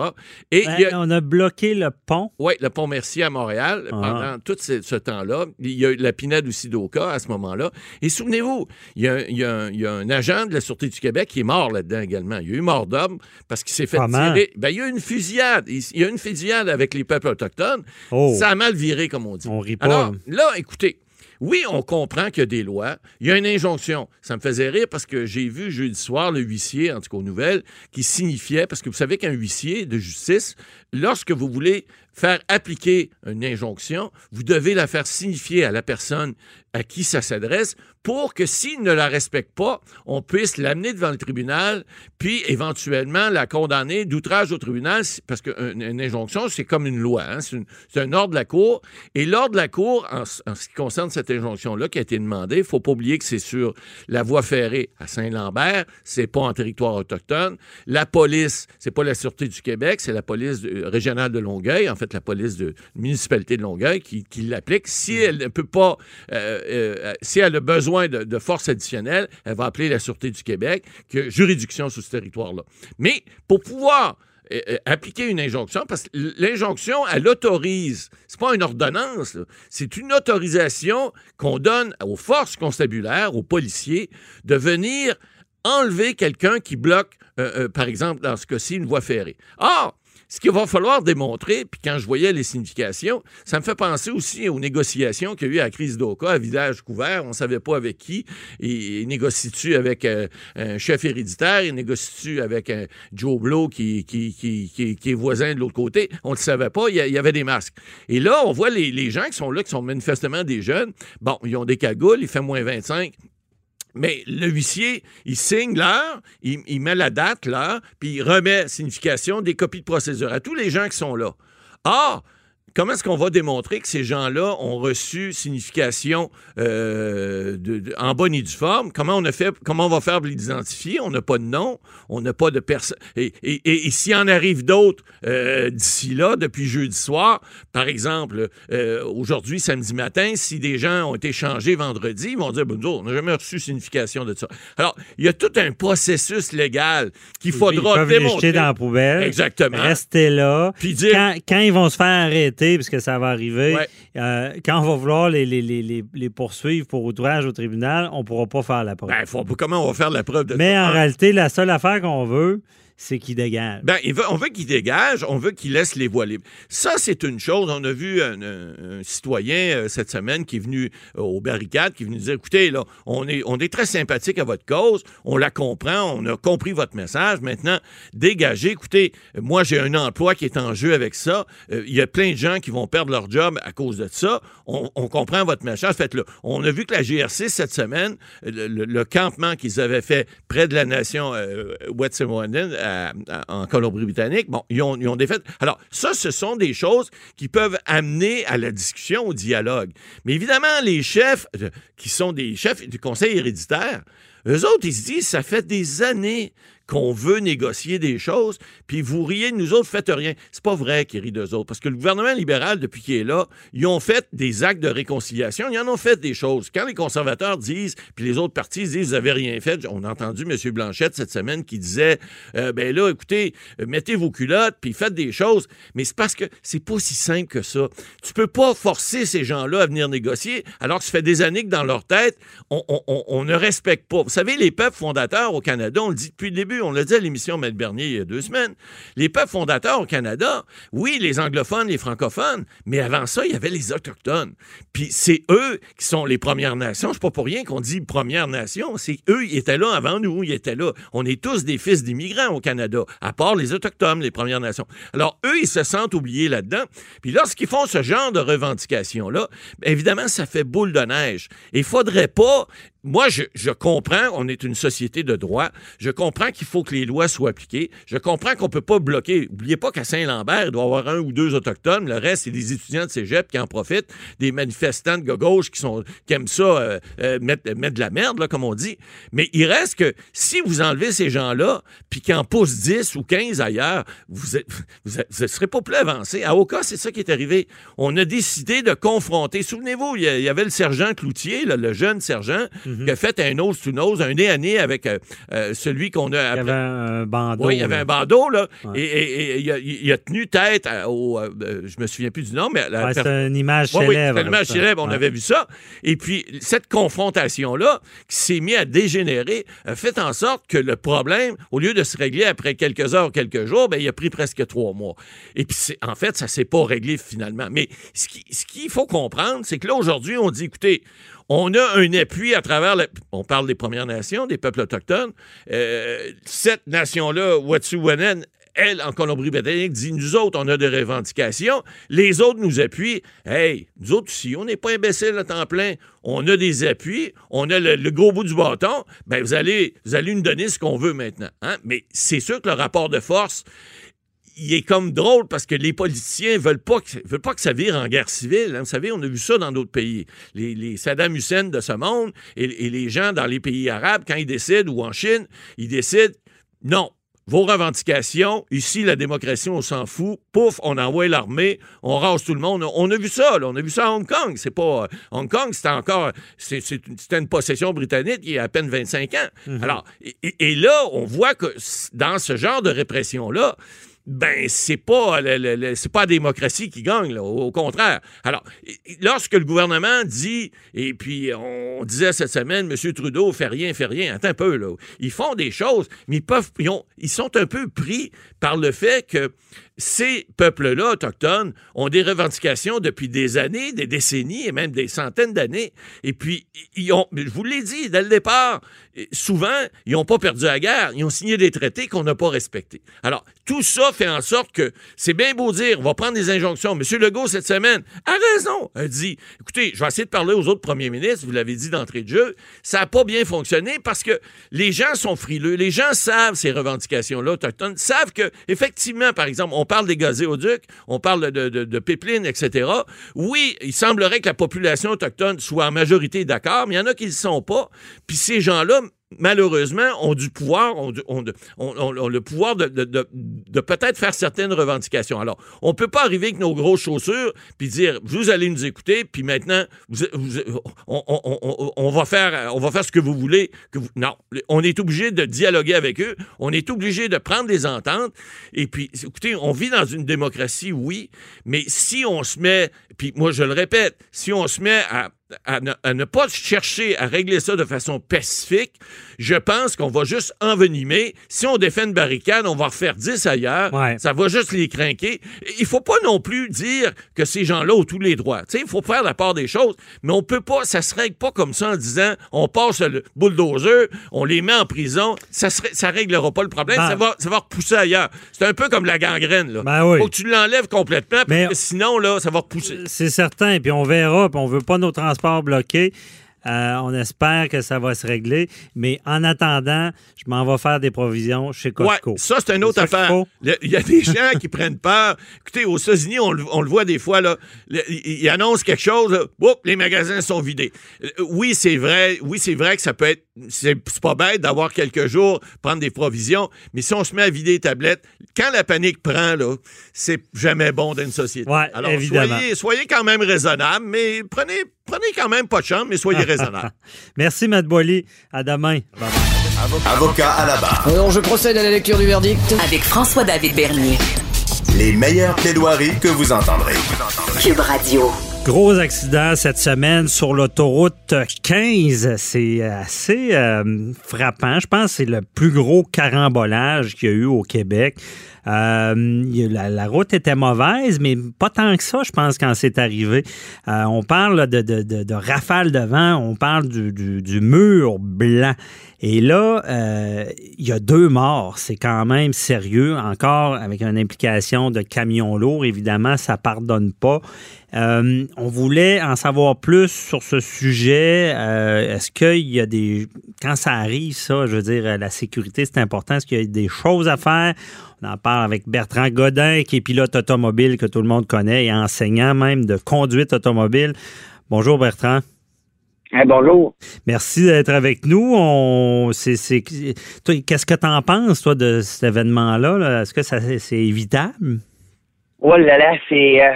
Et On a bloqué le pont? Oui, le pont Mercier à Montréal ah. pendant tout ce, temps-là. Il y a eu la Pinède aussi d'Oka à ce moment-là. Et souvenez-vous, il y, a, il, y a un, il y, a un, agent de la Sûreté du Québec qui est mort là-dedans Il y a eu mort d'homme parce qu'il s'est fait tirer. Ben, il y a eu une fusillade. Il y a eu une fusillade avec les peuples autochtones. Oh. Ça a mal viré, comme on dit. On rit pas. Alors, là, écoutez. Oui, on comprend qu'il y a des lois. Il y a une injonction. Ça me faisait rire parce que j'ai vu jeudi soir le huissier, en tout cas aux nouvelles, qui signifiait, parce que vous savez qu'un huissier de justice, lorsque vous voulez faire appliquer une injonction, vous devez la faire signifier à la personne à qui ça s'adresse pour que s'il ne la respecte pas, on puisse l'amener devant le tribunal, puis éventuellement la condamner d'outrage au tribunal, parce qu'une injonction, c'est comme une loi, hein? c'est un ordre de la Cour. Et l'ordre de la Cour, en, ce qui concerne cette injonction-là qui a été demandée, il faut pas oublier que c'est sur la voie ferrée à Saint-Lambert, c'est pas en territoire autochtone. La police, c'est pas la Sûreté du Québec, c'est la police régionale de Longueuil, fait la police de municipalité de Longueuil qui, l'applique. Si elle ne peut pas... Euh, euh, si elle a besoin de, de, force additionnelle, elle va appeler la Sûreté du Québec, qui a juridiction sur ce territoire-là. Mais pour pouvoir euh, euh, appliquer une injonction, parce que l'injonction, elle autorise, c'est pas une ordonnance, c'est une autorisation qu'on donne aux forces constabulaires, aux policiers, de venir enlever quelqu'un qui bloque, par exemple, dans ce cas-ci, une voie ferrée. Or, ce qu'il va falloir démontrer, puis quand je voyais les significations, ça me fait penser aussi aux négociations qu'il y a eu à la crise d'Oka, à village couvert, on ne savait pas avec qui. Il, négocie-tu avec euh, un chef héréditaire, il négocie-tu avec un Joe Blow qui, est voisin de l'autre côté? On ne le savait pas, il y, avait des masques. Et là, on voit les, les gens qui sont là, qui sont manifestement des jeunes. Bon, ils ont des cagoules, il fait moins 25. Mais le huissier, il signe l'heure, il, met la date, l'heure, puis il remet signification des copies de procédure à tous les gens qui sont là. Ah! Comment est-ce qu'on va démontrer que ces gens-là ont reçu signification euh, en bonne et due forme? Comment on a fait, comment on va faire pour les identifier? On n'a pas de nom, on n'a pas de personne. Et, et, s'il en arrive d'autres euh, d'ici là, depuis jeudi soir, par exemple, euh, aujourd'hui, samedi matin, si des gens ont été changés vendredi, ils vont dire, ben, on n'a jamais reçu signification de ça. Alors, il y a tout un processus légal qu'il faudra ils démontrer. dans la poubelle. Exactement. Rester là. Puis dire, quand ils vont se faire arrêter, parce que ça va arriver. Euh, quand on va vouloir les, les, poursuivre pour outrage au tribunal, on ne pourra pas faire la preuve. Ben, comment on va faire la preuve de Mais en réalité, la seule affaire qu'on veut, c'est qu'il dégage. Ben, on veut qu'il dégage, on veut qu'il laisse les voies libres. Ça, c'est une chose. On a vu un, citoyen euh, cette semaine qui est venu euh, aux barricades, qui est venu dire, écoutez, là, on est, très sympathique à votre cause, on la comprend, on a compris votre message. Maintenant, dégagez. Écoutez, moi, j'ai un emploi qui est en jeu avec ça. Euh, il y a plein de gens qui vont perdre leur job à cause de ça. On, comprend votre message. Faites-le. On a vu que la GRC, cette semaine, le, campement qu'ils avaient fait près de la nation en Colombie-Britannique, bon, ils ont, ils ont défait. Alors, ça, ce sont des choses qui peuvent amener à la discussion, au dialogue. Mais évidemment, les chefs, euh, qui sont des chefs du Conseil héréditaire, eux autres, ils se disent, ça fait des années qu'on veut négocier des choses, puis vous riez nous autres, faites rien. C'est pas vrai qu'ils rient d'eux autres, parce que le gouvernement libéral, depuis qu'il est là, ils ont fait des actes de réconciliation, ils en ont fait des choses. Quand les conservateurs disent, puis les autres partis disent, vous avez rien fait, on a entendu M. Blanchette cette semaine qui disait, euh, ben là, écoutez, mettez vos culottes, puis faites des choses, mais c'est parce que c'est pas si simple que ça. Tu peux pas forcer ces gens-là à venir négocier, alors que ça fait des années que dans leur tête, on ne respecte pas. Vous savez, les peuples fondateurs au Canada, on le dit depuis le début, on l'a dit à l'émission Maître Bernier il y a deux semaines, les peuples fondateurs au Canada, oui, les anglophones, les francophones, mais avant ça, il y avait les autochtones. Puis c'est eux qui sont les Premières Nations. C'est pas pour rien qu'on dit Premières Nations. C'est eux, ils étaient là avant nous, ils étaient là. On est tous des fils d'immigrants au Canada, à part les autochtones, les Premières Nations. Alors eux, ils se sentent oubliés là-dedans. Puis lorsqu'ils font ce genre de revendications-là, évidemment, ça fait boule de neige. Il faudrait pas moi, je, comprends, on est une société de droit. Je comprends qu'il faut que les lois soient appliquées. Je comprends qu'on ne peut pas bloquer. N'oubliez pas qu'à Saint-Lambert, il doit y avoir un ou deux autochtones. Le reste, c'est des étudiants de cégep qui en profitent, des manifestants de gauche qui, sont, qui aiment ça, euh, euh, mettre, mettre, de la merde, là, comme on dit. Mais il reste que si vous enlevez ces gens-là, puis qu'ils en poussent 10 ou 15 ailleurs, vous ne serez pas plus avancé. À Oka, c'est ça qui est arrivé. On a décidé de confronter. Souvenez-vous, il y avait le sergent Cloutier, le jeune sergent. Mhm. qui a fait un nose to nose, un nez à nez avec euh, euh, celui qu'on a appelé. Il y avait un bandeau. Oui, il y avait un bandeau, là. Et, il, a, tenu tête au. Euh, je me souviens plus du nom, mais. c'est une image célèbre. Oui, une image célèbre, on avait vu ça. Et puis, cette confrontation-là, qui s'est mise à dégénérer, a fait en sorte que le problème, au lieu de se régler après quelques heures, quelques jours, ben, il a pris presque trois mois. Et puis, en fait, ça ne s'est pas réglé finalement. Mais ce qu'il faut comprendre, c'est que là, aujourd'hui, on dit, écoutez, on a un appui à travers, on parle des Premières Nations, des peuples autochtones. Euh, cette nation-là, Wet'suwet'en, elle, en Colombie-Britannique, dit nous autres, on a des revendications. Les autres nous appuient. Hey, nous autres aussi, on n'est pas imbéciles à temps plein. On a des appuis, on a le, gros bout du bâton. Ben, vous allez, vous allez nous donner ce qu'on veut maintenant. Hein? Mais c'est sûr que le rapport de force, il est comme drôle parce que les politiciens veulent pas que, veulent pas que ça vire en guerre civile. Hein. Vous savez, on a vu ça dans d'autres pays. Les, Saddam Hussein de ce monde et, les gens dans les pays arabes, quand ils décident, ou en Chine, ils décident, non, vos revendications, ici, la démocratie, on s'en fout. Pouf, on envoie l'armée, on rase tout le monde. On a vu ça, là. On a vu ça à Hong Kong. C'est pas. Hong Kong, c'était encore. C'était une possession britannique il y a à peine 25 ans. Mm-hmm. Alors, et, là, on voit que dans ce genre de répression-là, ben c'est pas c'est pas la démocratie qui gagne au, contraire. Alors lorsque le gouvernement dit et puis on disait cette semaine M. Trudeau fait rien fait rien, attends un peu là. Ils font des choses mais ils peuvent ils sont un peu pris par le fait que ces peuples-là autochtones ont des revendications depuis des années, des décennies et même des centaines d'années. Et puis, ils ont, je vous l'ai dit dès le départ, souvent, ils n'ont pas perdu la guerre. Ils ont signé des traités qu'on n'a pas respectés. Alors, tout ça fait en sorte que c'est bien beau dire, on va prendre des injonctions. M. Legault, cette semaine, a raison. A dit, écoutez, je vais essayer de parler aux autres premiers ministres, vous l'avez dit d'entrée de jeu. Ça n'a pas bien fonctionné parce que les gens sont frileux. Les gens savent ces revendications-là autochtones, savent que, effectivement, par exemple, on parle des gazéoducs, on parle de, de, de etc. Oui, il semblerait que la population autochtone soit en majorité d'accord, mais il y en a qui ne le sont pas. Puis ces gens-là, malheureusement, ont du pouvoir, ont, le pouvoir de, peut-être faire certaines revendications. Alors, on ne peut pas arriver avec nos grosses chaussures puis dire, vous allez nous écouter, puis maintenant, on, va faire, on va faire ce que vous voulez. Non, on est obligé de dialoguer avec eux, on est obligé de prendre des ententes. Et puis, écoutez, on vit dans une démocratie, oui, mais si on se met, puis moi je le répète, si on se met à à ne, pas chercher à régler ça de façon pacifique, je pense qu'on va juste envenimer. Si on défait une barricade, on va refaire 10 ailleurs. Ça va juste les craquer. Il faut pas non plus dire que ces gens-là ont tous les droits. Il faut faire la part des choses, mais on peut pas, ça se règle pas comme ça en disant on passe le bulldozer, on les met en prison. Ça ça réglera pas le problème. Ben. Ça, va, ça va repousser ailleurs. C'est un peu comme la gangrène. Là. Ben faut que tu l'enlèves complètement, parce que sinon, là, ça va repousser. C'est certain. Puis on verra, puis on veut pas nos transports bloqué. Euh, on espère que ça va se régler. Mais en attendant, je m'en vais faire des provisions chez Costco. ça, c'est une autre affaire. Il y a des gens qui prennent peur. Écoutez, aux États-Unis, on, le voit des fois, là, ils annoncent quelque chose, les magasins sont vidés. Euh, oui, c'est vrai. Oui, c'est vrai que ça peut être. C'est pas bête d'avoir quelques jours, prendre des provisions. Mais si on se met à vider les tablettes, quand la panique prend, là, c'est jamais bon dans une société. Alors, évidemment. Soyez, soyez quand même raisonnable, mais prenez prenez quand même pas de chambre, mais soyez *laughs* raisonnable. Merci, Matt Boily. À demain. Avocat à la barre. Alors, je procède à la lecture du verdict. Avec François-David Bernier. Les meilleures plaidoiries que vous entendrez. Cube Radio. Gros accident cette semaine sur l'autoroute 15. C'est assez euh, frappant. Je pense que c'est le plus gros carambolage qu'il y a eu au Québec. Euh, la, route était mauvaise, mais pas tant que ça, je pense, quand c'est arrivé. Euh, on parle de, de, de, rafale de vent, on parle du, du, mur blanc. Et là, euh, il y a deux morts. C'est quand même sérieux. Encore avec une implication de camion lourd, évidemment, ça pardonne pas. on voulait en savoir plus sur ce sujet. Est-ce qu'il y a des... Quand ça arrive, ça, je veux dire, la sécurité, c'est important. Est-ce qu'il y a des choses à faire? On en parle avec Bertrand Godin, qui est pilote automobile que tout le monde connaît et enseignant même de conduite automobile. Bonjour Bertrand. bonjour. Merci d'être avec nous. On, qu'est-ce que tu en penses, toi, de cet événement-là? Est-ce que ça, c'est évitable? Oh là là, c'est. Euh,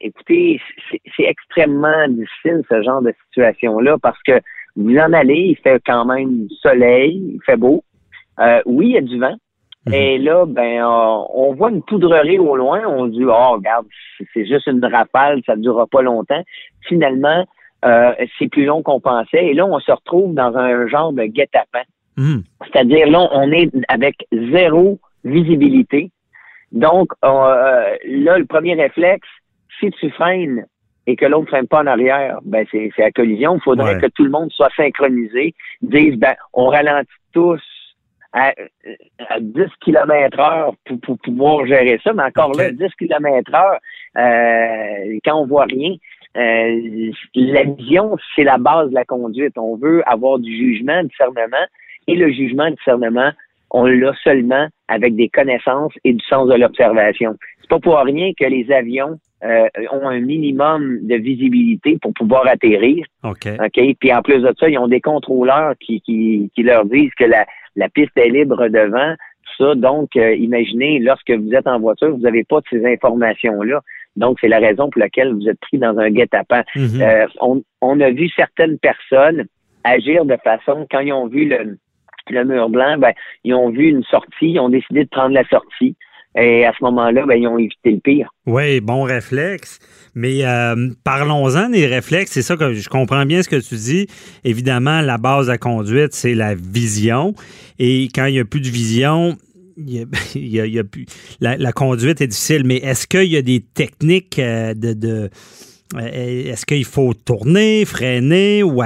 écoutez, c'est, extrêmement difficile, ce genre de situation-là, parce que vous en allez, il fait quand même soleil, il fait beau. Euh, oui, il y a du vent, Mhm. Et là, ben, on voit une poudrerie au loin. On dit, oh, regarde, c'est juste une rafale, ça ne durera pas longtemps. Finalement, euh, c'est plus long qu'on pensait. Et là, on se retrouve dans un genre de guet-apens. Mhm. C'est-à-dire, là, on est avec zéro visibilité. Donc, euh, là, le premier réflexe, si tu freines et que l'autre ne freine pas en arrière, ben c'est à collision. Il faudrait que tout le monde soit synchronisé, dise, ben, on ralentit tous à, 10 km heure pour, pouvoir gérer ça. Mais encore là, 10 km heure, euh, quand on voit rien, euh, la vision, c'est la base de la conduite. On veut avoir du jugement, du discernement, et le jugement, du discernement, on l'a seulement avec des connaissances et du sens de l'observation. C'est pas pour rien que les avions euh, ont un minimum de visibilité pour pouvoir atterrir. OK. OK? Puis en plus de ça, ils ont des contrôleurs qui, qui, qui leur disent que la, la piste est libre devant, tout ça. Donc, euh, imaginez, lorsque vous êtes en voiture, vous n'avez pas de ces informations-là. Donc, c'est la raison pour laquelle vous êtes pris dans un guet-apens. Mhm. Euh, on, on, a vu certaines personnes agir de façon, quand ils ont vu le, le mur blanc, ben, ils ont vu une sortie, ils ont décidé de prendre la sortie. Et à ce moment-là, ben, ils ont évité le pire. Oui, bon réflexe. Mais euh, parlons-en des réflexes. C'est ça que je comprends bien ce que tu dis. Évidemment, la base à conduite, c'est la vision. Et quand il n'y a plus de vision, y a, *laughs* la, conduite est difficile, mais est-ce qu'il y a des techniques euh, de, euh, est-ce qu'il faut tourner, freiner ou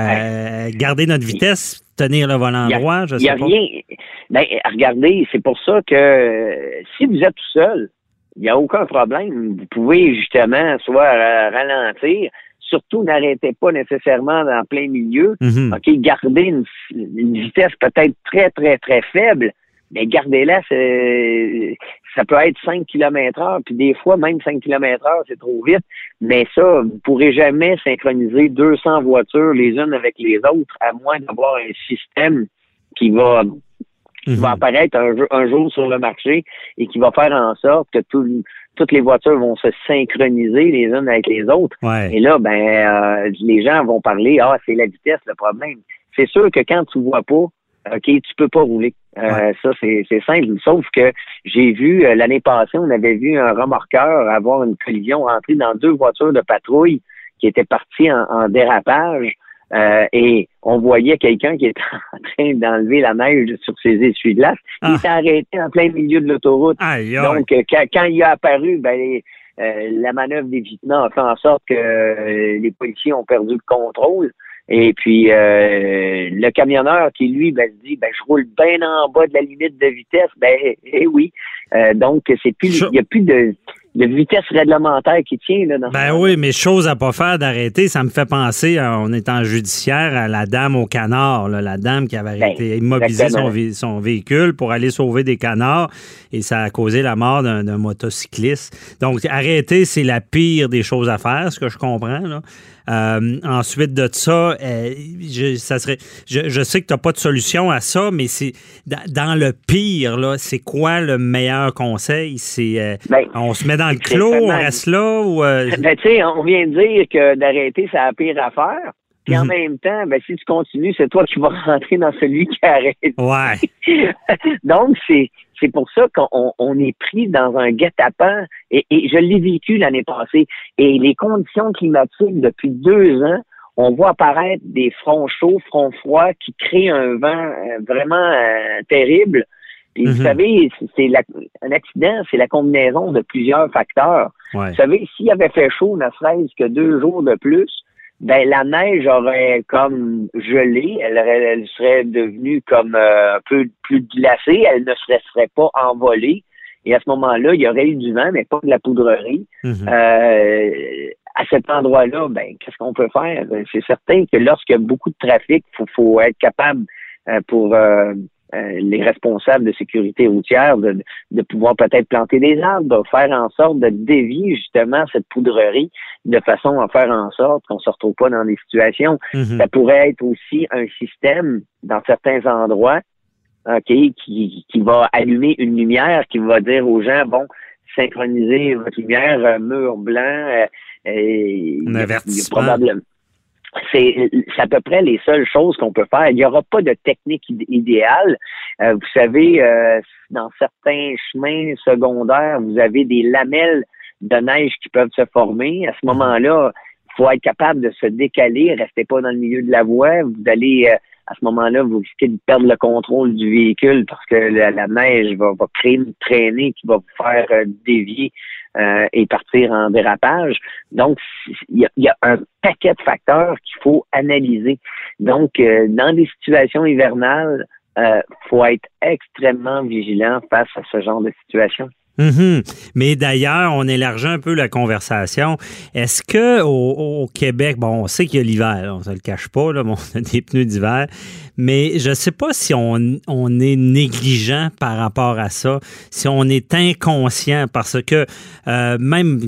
garder notre vitesse, tenir le volant droit? Il n'y a, rien. Ben, regardez, c'est pour ça que si vous êtes tout seul, il n'y a aucun problème. Vous pouvez justement soit ralentir, surtout n'arrêtez pas nécessairement dans plein milieu. OK, gardez une, vitesse peut-être très, très, très faible, mais gardez-la, ça peut être 5 km heure, puis des fois, même 5 km heure, c'est trop vite. Mais ça, vous pourrez jamais synchroniser 200 voitures les unes avec les autres, à moins d'avoir un système qui va qui va mhm. apparaître un, jour sur le marché et qui va faire en sorte que toutes les voitures vont se synchroniser les unes avec les autres. Et là, ben, euh, les gens vont parler, ah, c'est la vitesse le problème. C'est sûr que quand tu vois pas, OK, tu peux pas rouler. Euh, ça, c'est simple. Sauf que j'ai vu, euh, l'année passée, on avait vu un remorqueur avoir une collision, rentrer dans deux voitures de patrouille qui étaient parties en dérapage. Euh, et on voyait quelqu'un qui était *laughs* en train d'enlever la neige sur ses essuie-glaces. Il ah. s'est arrêté en plein milieu de l'autoroute. Donc, euh, quand, il a apparu, ben, euh, la manœuvre d'évitement a fait en sorte que les policiers ont perdu le contrôle. Et puis le camionneur qui lui ben, se dit ben je roule bien en bas de la limite de vitesse, ben *laughs* eh oui. donc c'est plus il y a plus de de vitesse réglementaire qui tient. Là, dans ben oui, mais chose à pas faire d'arrêter, ça me fait penser, on est en judiciaire, à la dame au canard, la dame qui avait ben, immobilisé son, véhicule pour aller sauver des canards et ça a causé la mort d'un motocycliste. Donc, arrêter, c'est la pire des choses à faire, ce que je comprends. Là. Euh, ensuite de ça, euh, je, ça serait, je, sais que tu n'as pas de solution à ça, mais c'est dans le pire, là, c'est quoi le meilleur conseil? C'est euh, ben, on se met dans le clos, on reste là ou *laughs* ben, on vient de dire que d'arrêter, c'est la pire affaire. Puis en mhm. même temps, ben, si tu continues, c'est toi qui vas *laughs* rentrer dans celui qui arrête. Ouais. *laughs* Donc, c'est c'est pour ça qu'on est pris dans un guet-apens. Et, et je l'ai vécu l'année passée. Et les conditions climatiques depuis deux ans, on voit apparaître des fronts chauds, fronts froids qui créent un vent euh, vraiment euh, terrible. Puis vous mhm. savez, c'est un accident, c'est la combinaison de plusieurs facteurs. Vous savez, s'il avait fait chaud, ne serait-ce que deux jours de plus, ben la neige aurait comme gelé, elle, elle serait devenue comme euh, un peu plus glacée, elle ne se serait pas envolée. Et à ce moment-là, il y aurait eu du vent, mais pas de la poudrerie. Mhm. Euh, à cet endroit-là, ben qu'est-ce qu'on peut faire? C'est certain que lorsqu'il y a beaucoup de trafic, faut, faut être capable euh, pour euh, les responsables de sécurité routière de, de pouvoir peut-être planter des arbres, de faire en sorte de dévier justement cette poudrerie de façon à faire en sorte qu'on se retrouve pas dans des situations. Mhm. Ça pourrait être aussi un système dans certains endroits OK, qui, qui va allumer une lumière qui va dire aux gens, bon, synchronisez votre lumière, euh, mur blanc, euh, et, un avertissement c'est à peu près les seules choses qu'on peut faire. Il n'y aura pas de technique idéale. Euh, vous savez, euh, dans certains chemins secondaires, vous avez des lamelles de neige qui peuvent se former. À ce moment-là, il faut être capable de se décaler. Restez pas dans le milieu de la voie. Vous allez, euh, à ce moment-là, vous risquez de perdre le contrôle du véhicule parce que la, neige va, va, créer une traînée qui va vous faire dévier euh, et partir en dérapage. Donc, il y, a, un paquet de facteurs qu'il faut analyser. Donc, euh, dans des situations hivernales, euh, faut être extrêmement vigilant face à ce genre de situation. Mhm. Mais d'ailleurs, on élargit un peu la conversation. Est-ce que au, Québec, bon, on sait qu'il y a l'hiver, on ne le cache pas, là, on a des pneus d'hiver, mais je ne sais pas si on, est négligent par rapport à ça, si on est inconscient, parce que euh, même,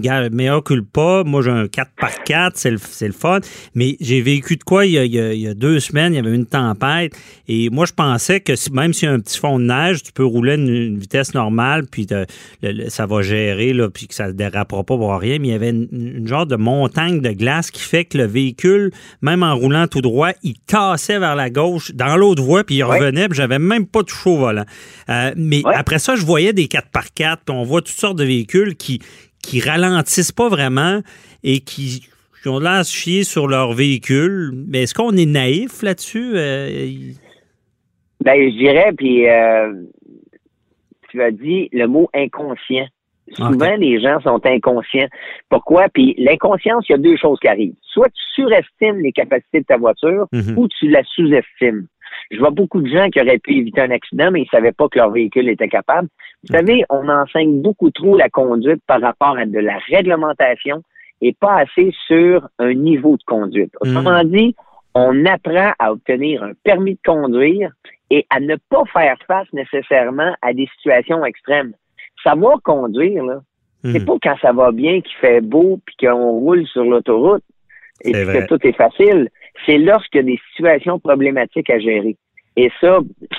occupe pas, moi j'ai un 4 par 4 c'est le, fun, mais j'ai vécu de quoi il y, a, deux semaines, il y avait une tempête, et moi je pensais que même s'il y a un petit fond de neige, tu peux rouler une, une vitesse normale, puis ça va gérer, puis que ça ne dérapera pas rien, mais il y avait une, genre de montagne de glace qui fait que le véhicule, même en roulant tout droit, il tassait vers la gauche dans l'autre voie, puis il revenait, puis j'avais même pas touché au volant. Euh, mais après ça, je voyais des 4x4, puis on voit toutes sortes de véhicules qui qui ralentissent pas vraiment et qui, ont l'air chier sur leur véhicule. Mais est-ce qu'on est naïf là-dessus? Euh, ben, je dirais, puis... Euh tu as dit le mot inconscient. Souvent, les gens sont inconscients. Pourquoi? Puis l'inconscience, il y a deux choses qui arrivent. Soit tu surestimes les capacités de ta voiture Mhm. ou tu la sous-estimes. Je vois beaucoup de gens qui auraient pu éviter un accident, mais ils ne savaient pas que leur véhicule était capable. Vous savez, on enseigne beaucoup trop la conduite par rapport à de la réglementation et pas assez sur un niveau de conduite. Autrement dit, on apprend à obtenir un permis de conduire et à ne pas faire face nécessairement à des situations extrêmes. Savoir conduire, là, c'est Mhm. pas quand ça va bien, qu'il fait beau, puis qu'on roule sur l'autoroute et puis que tout est facile. C'est lorsqu'il y a des situations problématiques à gérer. Et ça,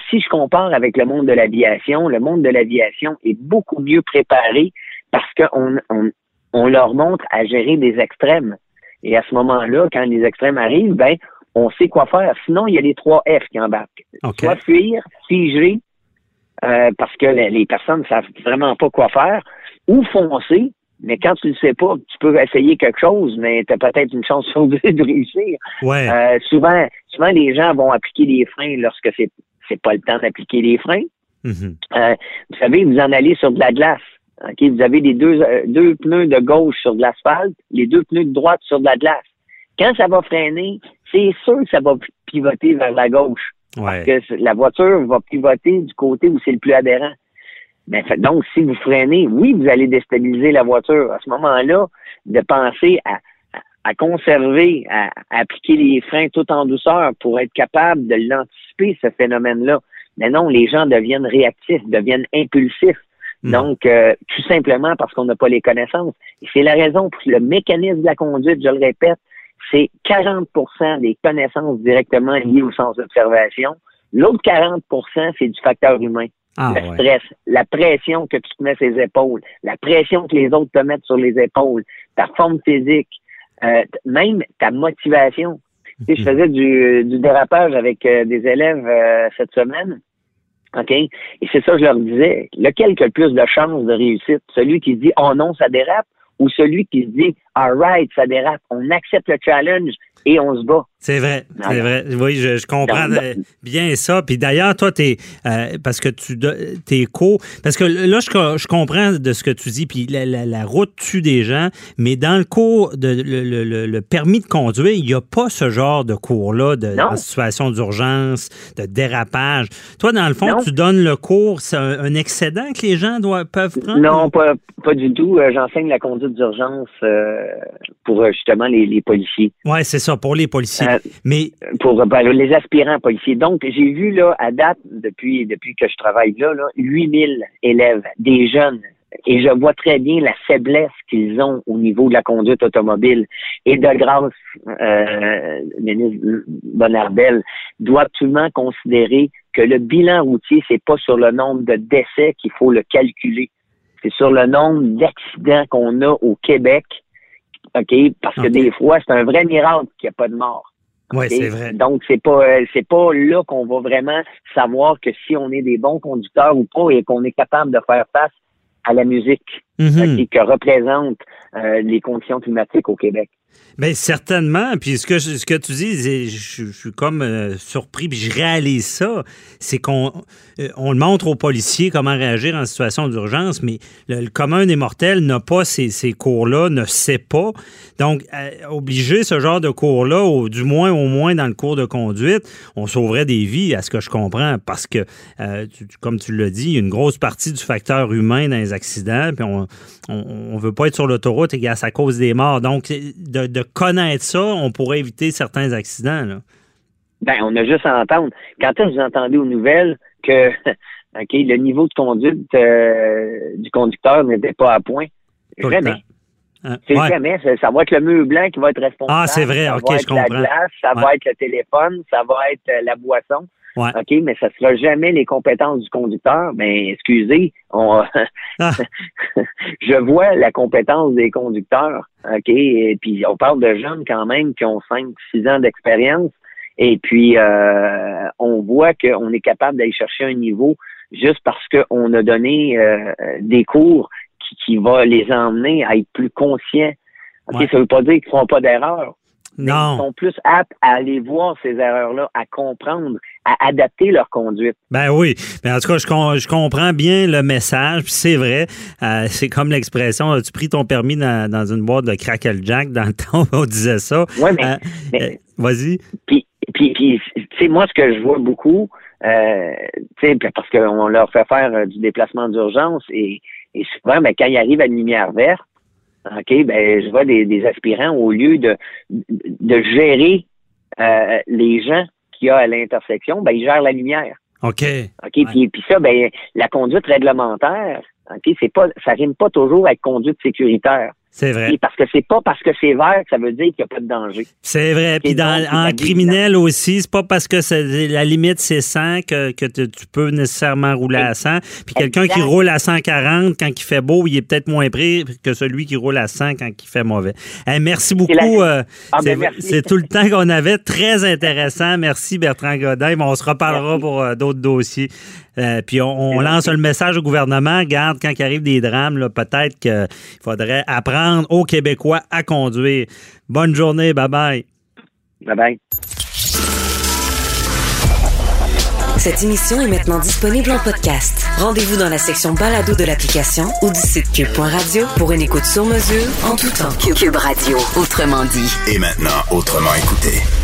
si je compare avec le monde de l'aviation, le monde de l'aviation est beaucoup mieux préparé parce qu'on on, on leur montre à gérer des extrêmes. Et à ce moment-là, quand les extrêmes arrivent, ben, on sait quoi faire. Sinon, il y a les trois F qui embarquent. OK. Soit fuir, figer, euh, parce que les, les personnes ne savent vraiment pas quoi faire, ou foncer, mais quand tu ne le sais pas, tu peux essayer quelque chose, mais tu as peut-être une chance sur deux de réussir. Ouais. Euh, souvent, souvent, les gens vont appliquer les freins lorsque c'est c'est pas le temps d'appliquer les freins. Mhm. Euh, vous savez, vous en allez sur de la glace. Vous avez les deux, euh, deux pneus de gauche sur de l'asphalte, les deux pneus de droite sur de la glace. Quand ça va freiner, c'est sûr que ça va pivoter vers la gauche. Ouais. Que la voiture va pivoter du côté où c'est le plus adhérent. Ben, fait- donc, si vous freinez, oui, vous allez déstabiliser la voiture. À ce moment-là, de penser à, conserver, à, à appliquer les freins tout en douceur pour être capable de l'anticiper, ce phénomène-là. Mais non, les gens deviennent réactifs, deviennent impulsifs. Mm. Donc, euh, tout simplement parce qu'on n'a pas les connaissances. Et c'est la raison pour le mécanisme de la conduite, je le répète, c'est 40% des connaissances directement liées au sens d'observation. L'autre 40% c'est du facteur humain. Ah, le ouais. stress, la pression que tu te mets sur les épaules, la pression que les autres te mettent sur les épaules, ta forme physique, euh, même ta motivation. Tu sais, je faisais du, du dérapage avec euh, des élèves euh, cette semaine. OK? Et c'est ça que je leur disais. Lequel qui a le plus de chances de réussite? Celui qui dit Oh non, ça dérape? Ou celui qui se dit All right, ça dérape, on accepte le challenge et on se bat. C'est vrai, c'est vrai. Oui, je, je comprends euh, bien ça. Puis d'ailleurs, toi, t'es euh, parce que tu t'es co, parce que là, je, co- je comprends de ce que tu dis. Puis la, la- la route tue des gens, mais dans le cours de le, le- le- le permis de conduire, il n'y a pas ce genre de cours-là de en situation d'urgence, de dérapage. Toi, dans le fond, Non. tu donnes le cours, c'est un, un excédent que les gens doivent peuvent prendre? Non, pas, pas du tout. Euh, J'enseigne la conduite d'urgence euh, pour justement les, les policiers. Ouais, c'est ça pour les policiers. Euh, mais pour ben, les aspirants policiers. Donc, j'ai vu là, à date, depuis, depuis que je travaille là, là, 8000 élèves, des jeunes. Et je vois très bien la faiblesse qu'ils ont au niveau de la conduite automobile. Et de grâce, euh, ministre Bonardel doit absolument considérer que le bilan routier, c'est pas sur le nombre de décès qu'il faut le calculer. C'est sur le nombre d'accidents qu'on a au Québec. OK? Parce que des fois, c'est un vrai miracle qu'il n'y a pas de mort. ouais, OK? c'est vrai. Donc, c'est pas euh, c'est pas là qu'on va vraiment savoir que si on est des bons conducteurs ou pas et qu'on est capable de faire face à la musique Mhm. OK, que représentent euh, les conditions climatiques au Québec. Bien, certainement. Puis ce que, ce que tu dis, c'est- je, suis comme euh, surpris, puis je réalise ça. C'est qu'on euh, montre aux policiers comment réagir en situation d'urgence, mais le, commun des mortels n'a pas ces, ces cours-là, ne sait pas. Donc, euh, obliger ce genre de cours-là, ou du moins, au moins dans le cours de conduite, on sauverait des vies, à ce que je comprends, parce que, euh, comme tu l'as dit, il y a une grosse partie du facteur humain dans les accidents, puis on on veut pas être sur l'autoroute et que ça cause des morts. Donc, de, de connaître ça, on pourrait éviter certains accidents. Là. Ben, on a juste à entendre. Quand est-ce que vous entendez aux nouvelles que *laughs* OK, le niveau de conduite euh, du conducteur n'était pas à point? Tout Jamais. Hein? C'est Ouais. jamais. Ça, ça va être le mur blanc qui va être responsable. Ah, c'est vrai. Ça OK, va je être la glace, ça Ouais. va être le téléphone, ça va être euh, la boisson. Ouais. OK, mais ça sera jamais les compétences du conducteur. Mais excusez, on, Ah. *laughs* je vois la compétence des conducteurs. OK, et puis on parle de jeunes quand même qui ont 5, 6 ans d'expérience. Et puis euh, on voit qu'on est capable d'aller chercher un niveau juste parce qu'on a donné euh, des cours qui, qui va les emmener à être plus conscients. OK, Ouais. ça veut pas dire qu'ils feront pas d'erreur. Non. Ils sont plus aptes à aller voir ces erreurs-là, à comprendre, à adapter leur conduite. Ben oui. Mais en tout cas, je, je comprends bien le message. C'est vrai. Euh, c'est comme l'expression as-tu pris ton permis dans, dans, une boîte de Crackle Jack dans le temps? Où *laughs* on disait ça? Oui, mais. Euh, mais euh, Vas-y. Puis, puis, puis tu sais, moi, ce que je vois beaucoup, euh, parce qu'on leur fait faire du déplacement d'urgence et, et souvent, ben, quand ils arrivent à une lumière verte, OK, ben, je vois des, des aspirants au lieu de, de gérer euh, les gens qu'il y a à l'intersection, ben, ils gèrent la lumière. OK. OK, ouais. puis, puis ça, ben, la conduite réglementaire, OK, c'est pas, ça rime pas toujours avec conduite sécuritaire. C'est vrai. Et parce que c'est pas parce que c'est vert que ça veut dire qu'il n'y a pas de danger. C'est vrai. Puis dans, en criminel aussi, c'est pas parce que la limite c'est 100 que, que tu, tu peux nécessairement rouler à 100. Puis quelqu'un qui roule à 140 quand il fait beau, il est peut-être moins près que celui qui roule à 100 quand il fait mauvais. Hey, merci beaucoup. Euh, ah, c'est ben tout le temps qu'on avait. Très intéressant. Merci Bertrand Godin. Bon, on se reparlera merci. pour euh, d'autres dossiers. Euh, puis on, on lance le message au gouvernement. Garde, quand il arrive des drames, peut-être qu'il faudrait apprendre aux Québécois à conduire. Bonne journée. Bye-bye. Bye-bye. Cette émission est maintenant disponible en podcast. Rendez-vous dans la section balado de l'application ou du site cube.radio pour une écoute sur mesure en tout temps. Cube Radio, autrement dit. Et maintenant, autrement écouté.